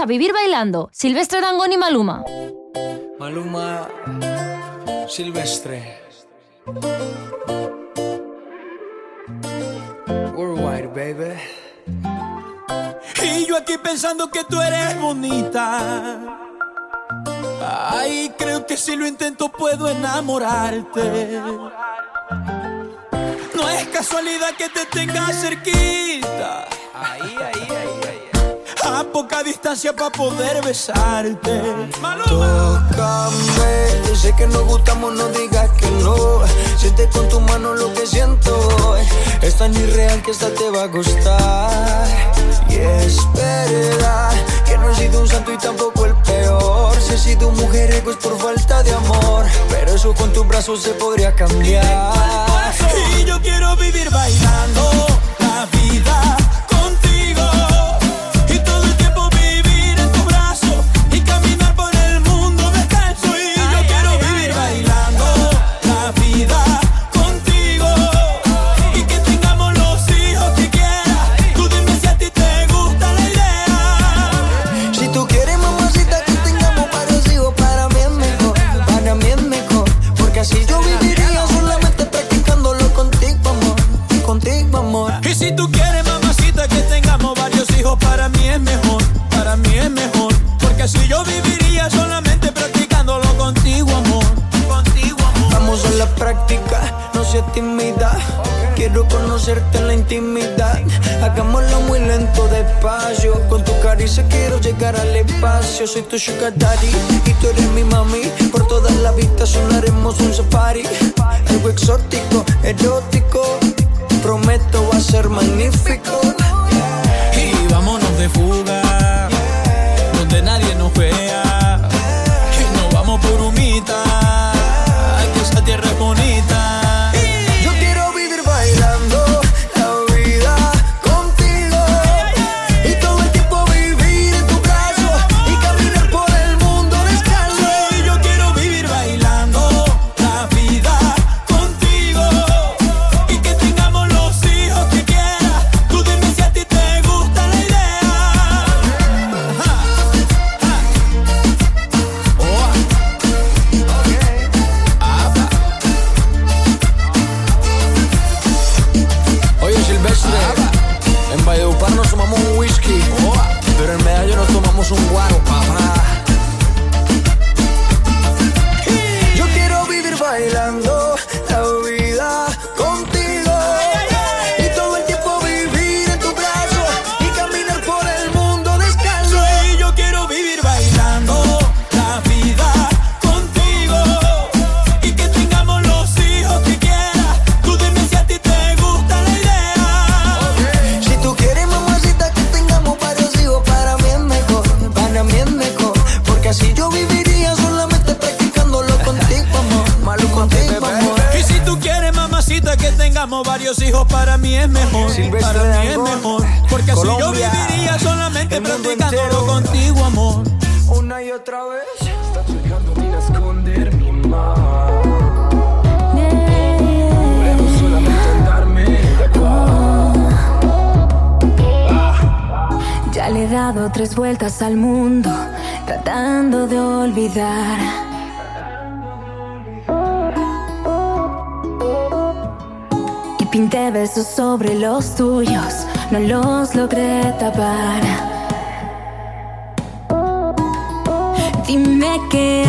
A Vivir Bailando, Silvestre Dangón y Maluma. Maluma, Silvestre. Worldwide, baby. Y yo aquí pensando que tú eres bonita. Ay, creo que si lo intento puedo enamorarte. No es casualidad que te tenga cerquita poca distancia para poder besarte. Tócame, sé que nos gustamos, no digas que no. Siente con tu mano lo que siento. Es tan irreal que esta te va a gustar. Y es verdad que no he sido un santo y tampoco el peor. Si he sido un mujer, es por falta de amor. Pero eso con tus brazos se podría cambiar. Y yo quiero vivir bailando Viviría solamente practicándolo contigo, amor. Contigo, amor. Y si tú quieres, mamacita, que tengamos varios hijos, para mí es mejor. Para mí es mejor. Porque si yo viviría solamente practicándolo contigo, amor. Contigo, amor. Vamos en la práctica, no se te. Quiero conocerte en la intimidad. Hagámoslo muy lento, despacio. Con tu caricia quiero llegar al espacio. Soy tu sugar daddy y tú eres mi mami. Por toda la vista sonaremos un safari. Algo exótico, erótico. Prometo va a ser magnífico. Y vámonos de fuga, donde nadie nos vea tres vueltas al mundo tratando de olvidar. Y pinté versos sobre los tuyos, no los logré tapar. Dime que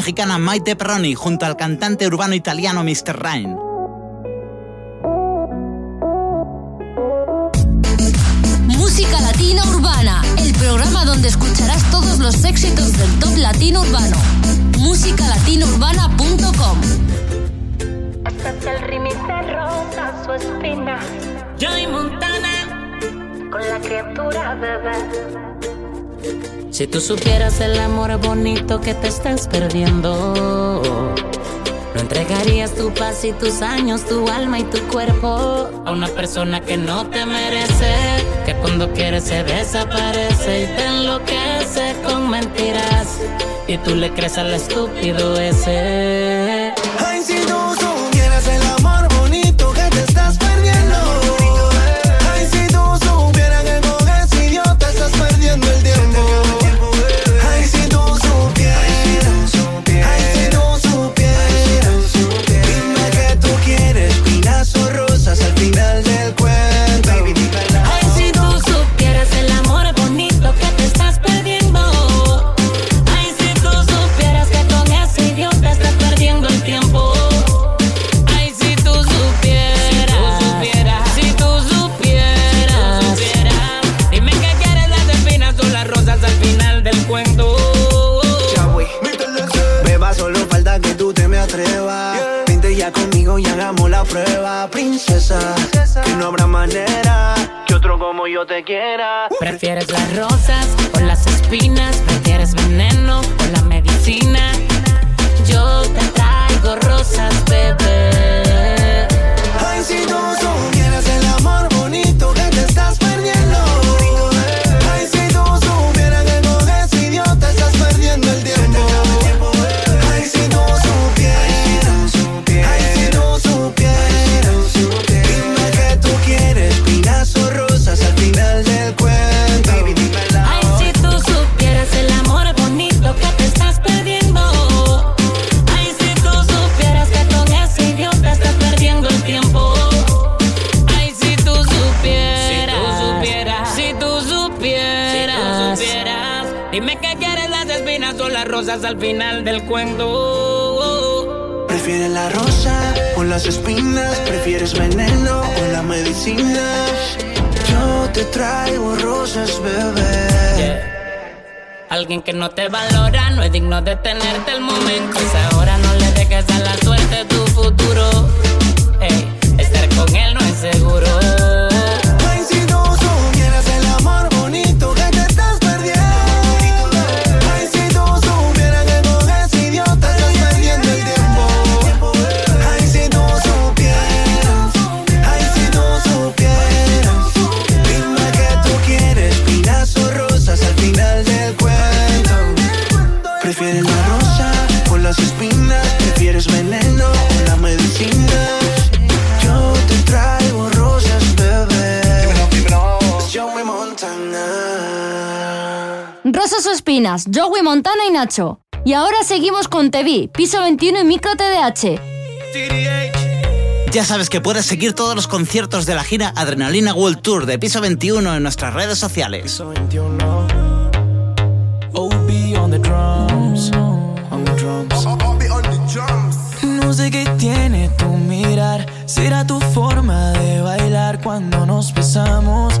mexicana Maite Perroni junto al cantante urbano italiano Mr. Ryan. Si tú supieras el amor bonito que te estás perdiendo, no entregarías tu paz y tus años, tu alma y tu cuerpo a una persona que no te merece, que cuando quiere se desaparece y te enloquece con mentiras. Y tú le crees al estúpido ese. Alguien que no te valora no es digno de tenerte el momento. Esa ahora no le dejes a la suerte tu futuro. Salinas, Joey Montana y Nacho. Y ahora seguimos con TV, Piso 21 y Micro TDH. Ya sabes que puedes seguir todos los conciertos de la gira Adrenalina World Tour de Piso 21 en nuestras redes sociales. Oh, no sé qué tiene tu mirar, será tu forma de bailar cuando nos besamos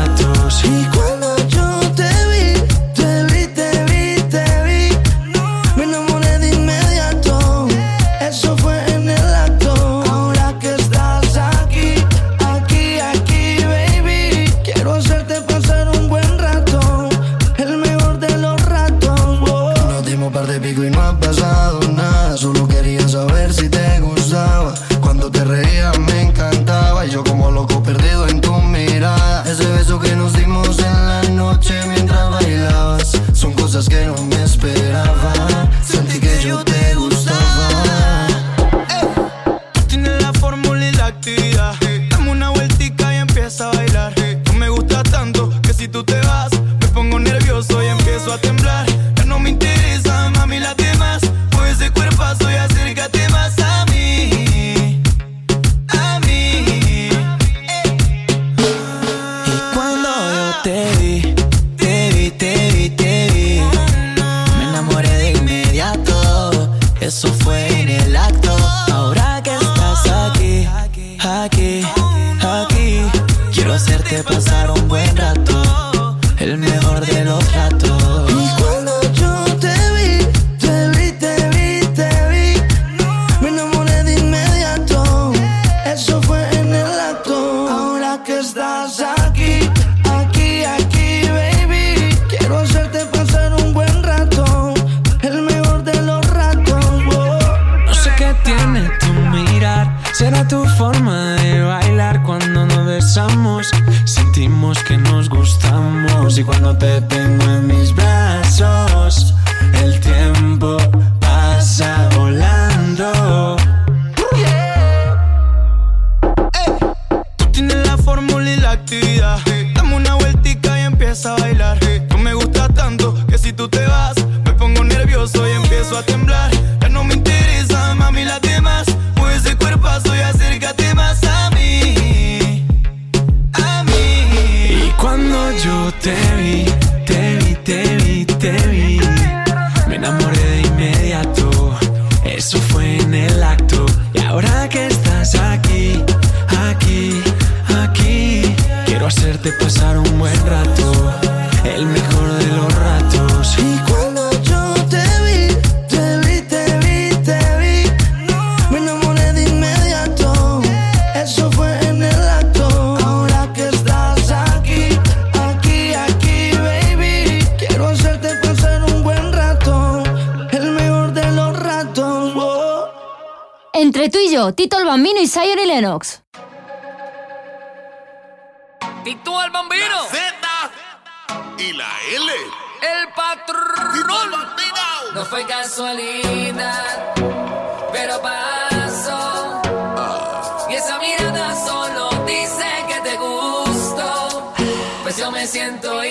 hacerte pasar un buen rato, el mejor de los ratos. Y cuando yo te vi, te vi, te vi, te vi, me enamoré de inmediato. Eso fue en el acto. Ahora que estás aquí, aquí, aquí, baby, quiero hacerte pasar un buen rato, el mejor de los ratos. No sé qué tiene tu mirar, será tu forma que nos gustamos. Y cuando te tengo en mis brazos siento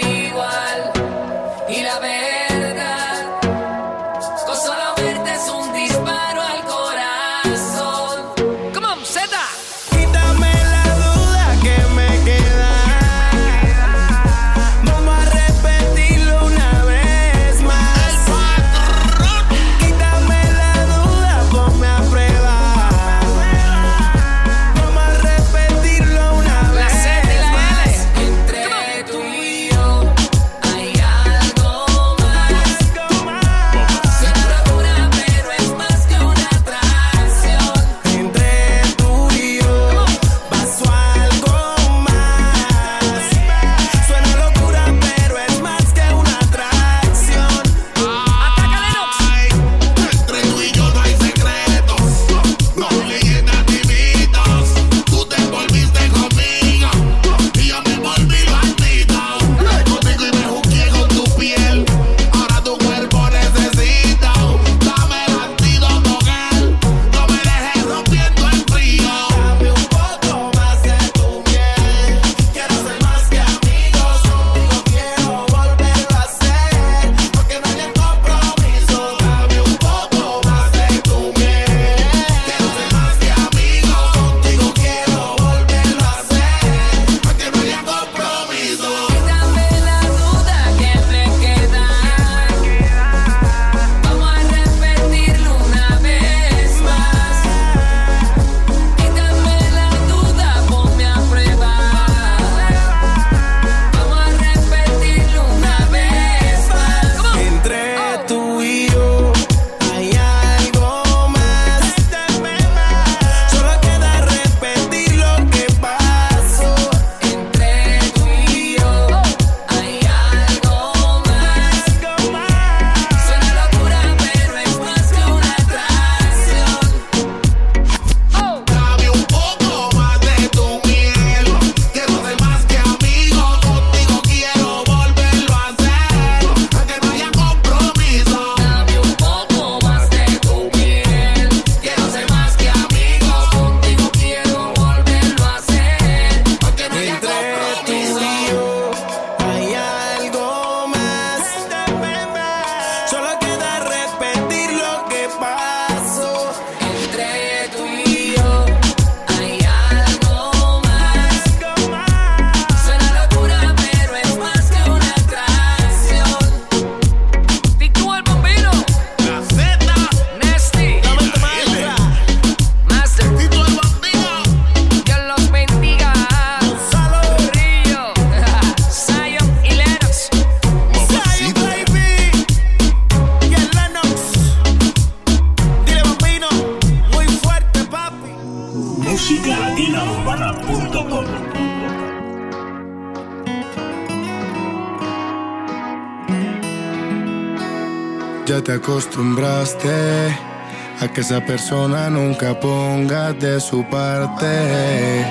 persona nunca ponga de su parte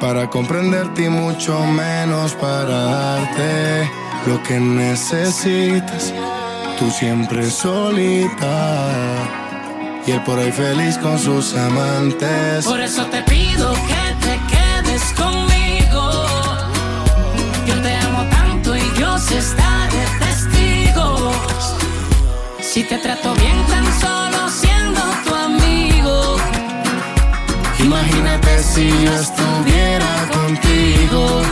para comprenderte y mucho menos para darte lo que necesitas. Tú siempre solita y él por ahí feliz con sus amantes. Por eso te pido que te quedes conmigo. Yo te amo tanto y Dios está de testigo. Si te trato bien tan solo Si yo estuviera contigo.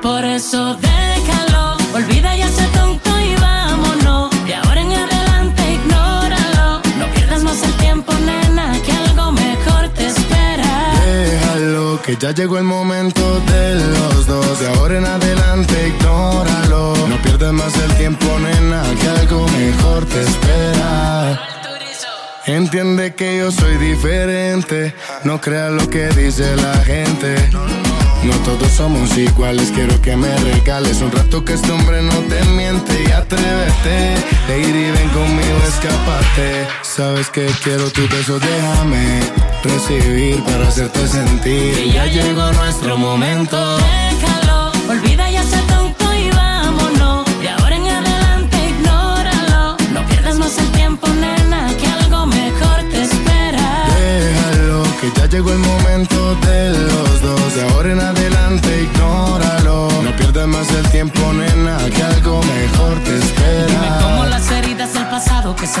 Por eso déjalo, olvida ya ese tonto y vámonos. De ahora en adelante ignóralo. No pierdas más el tiempo, nena, que algo mejor te espera. Déjalo, que ya llegó el momento de los dos. De ahora en adelante, ignóralo. No pierdas más el tiempo, nena, que algo mejor te espera. Entiende que yo soy diferente. No creas lo que dice la gente. No todos somos iguales, quiero que me regales un rato que este hombre no te miente y atrévete. Lady, ven conmigo, escápate. Sabes que quiero tu beso, déjame recibir para hacerte sentir. Que ya llegó nuestro momento. Llegó el momento de los dos. De ahora en adelante, ignóralo. No pierdas más el tiempo, nena, que algo mejor te espera. Dime cómo las heridas del pasado que ese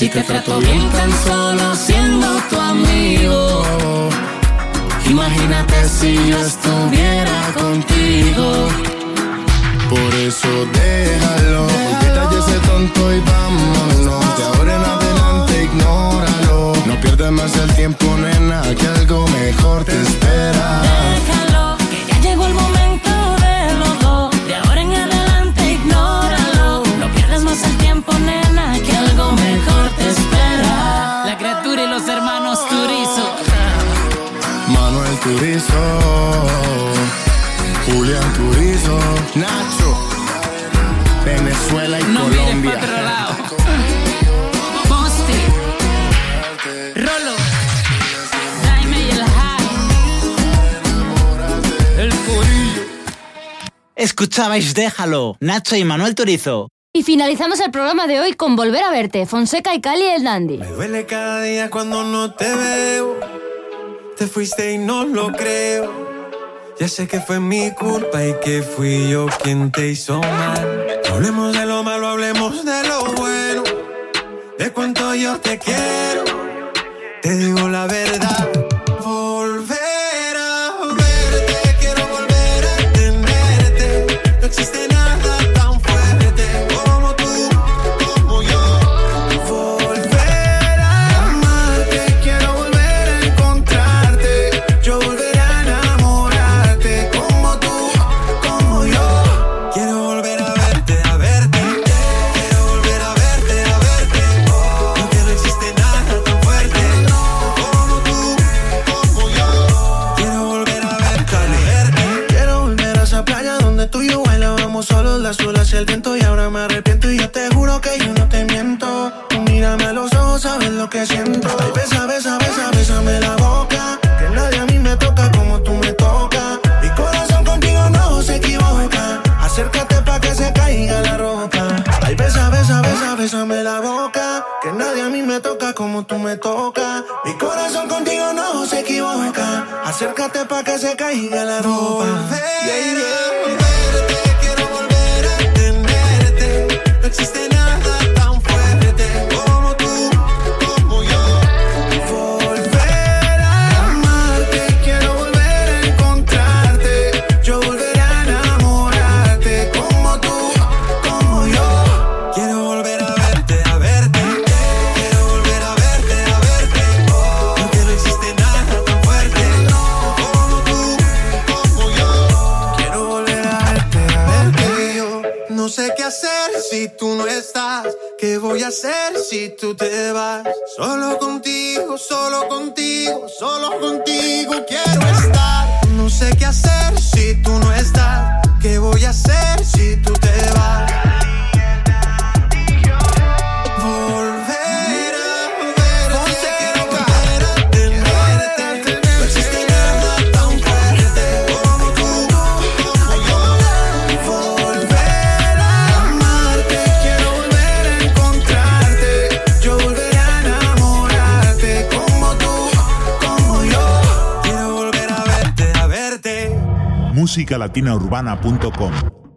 Si te trato bien tan solo siendo tu amigo. Imagínate si yo estuviera contigo. Por eso déjalo, ya ese tonto y vámonos. De ahora en adelante ignóralo. No pierdas más el tiempo, nena, que algo mejor te espera. Déjalo, Turizo, Julián Turizo, Nacho, Venezuela y No mires Colombia. para otro lado. Posti. Rolo. Jaime y el High. El corillo. Escuchabais Déjalo, Nacho y Manuel Turizo. Y finalizamos el programa de hoy con Volver a verte, Fonseca y Cali el Dandy. Me duele cada día cuando no te veo. Te fuiste y no lo creo. Ya sé que fue mi culpa y que fui yo quien te hizo mal. No hablemos de lo malo, hablemos de lo bueno. De cuánto yo te quiero. Te digo la verdad. Mírame los ojos, sabes lo que siento. Ay, besa, besa, besa, bésame la boca. Que nadie a mí me toca como tú me tocas. Mi corazón contigo no se equivoca. Acércate pa' que se caiga la ropa. Ay, besa, besa, besa, bésame la boca. Que nadie a mí me toca como tú me tocas. Mi corazón contigo no se equivoca. Acércate pa' que se caiga la ropa. Yeah, yeah. Si tú no estás. ¿Qué voy a hacer si tú te vas? Solo contigo, solo contigo, solo contigo quiero estar. No sé qué hacer si tú no estás. ¿Qué voy a hacer si tú te vas? musicalatinaurbana.com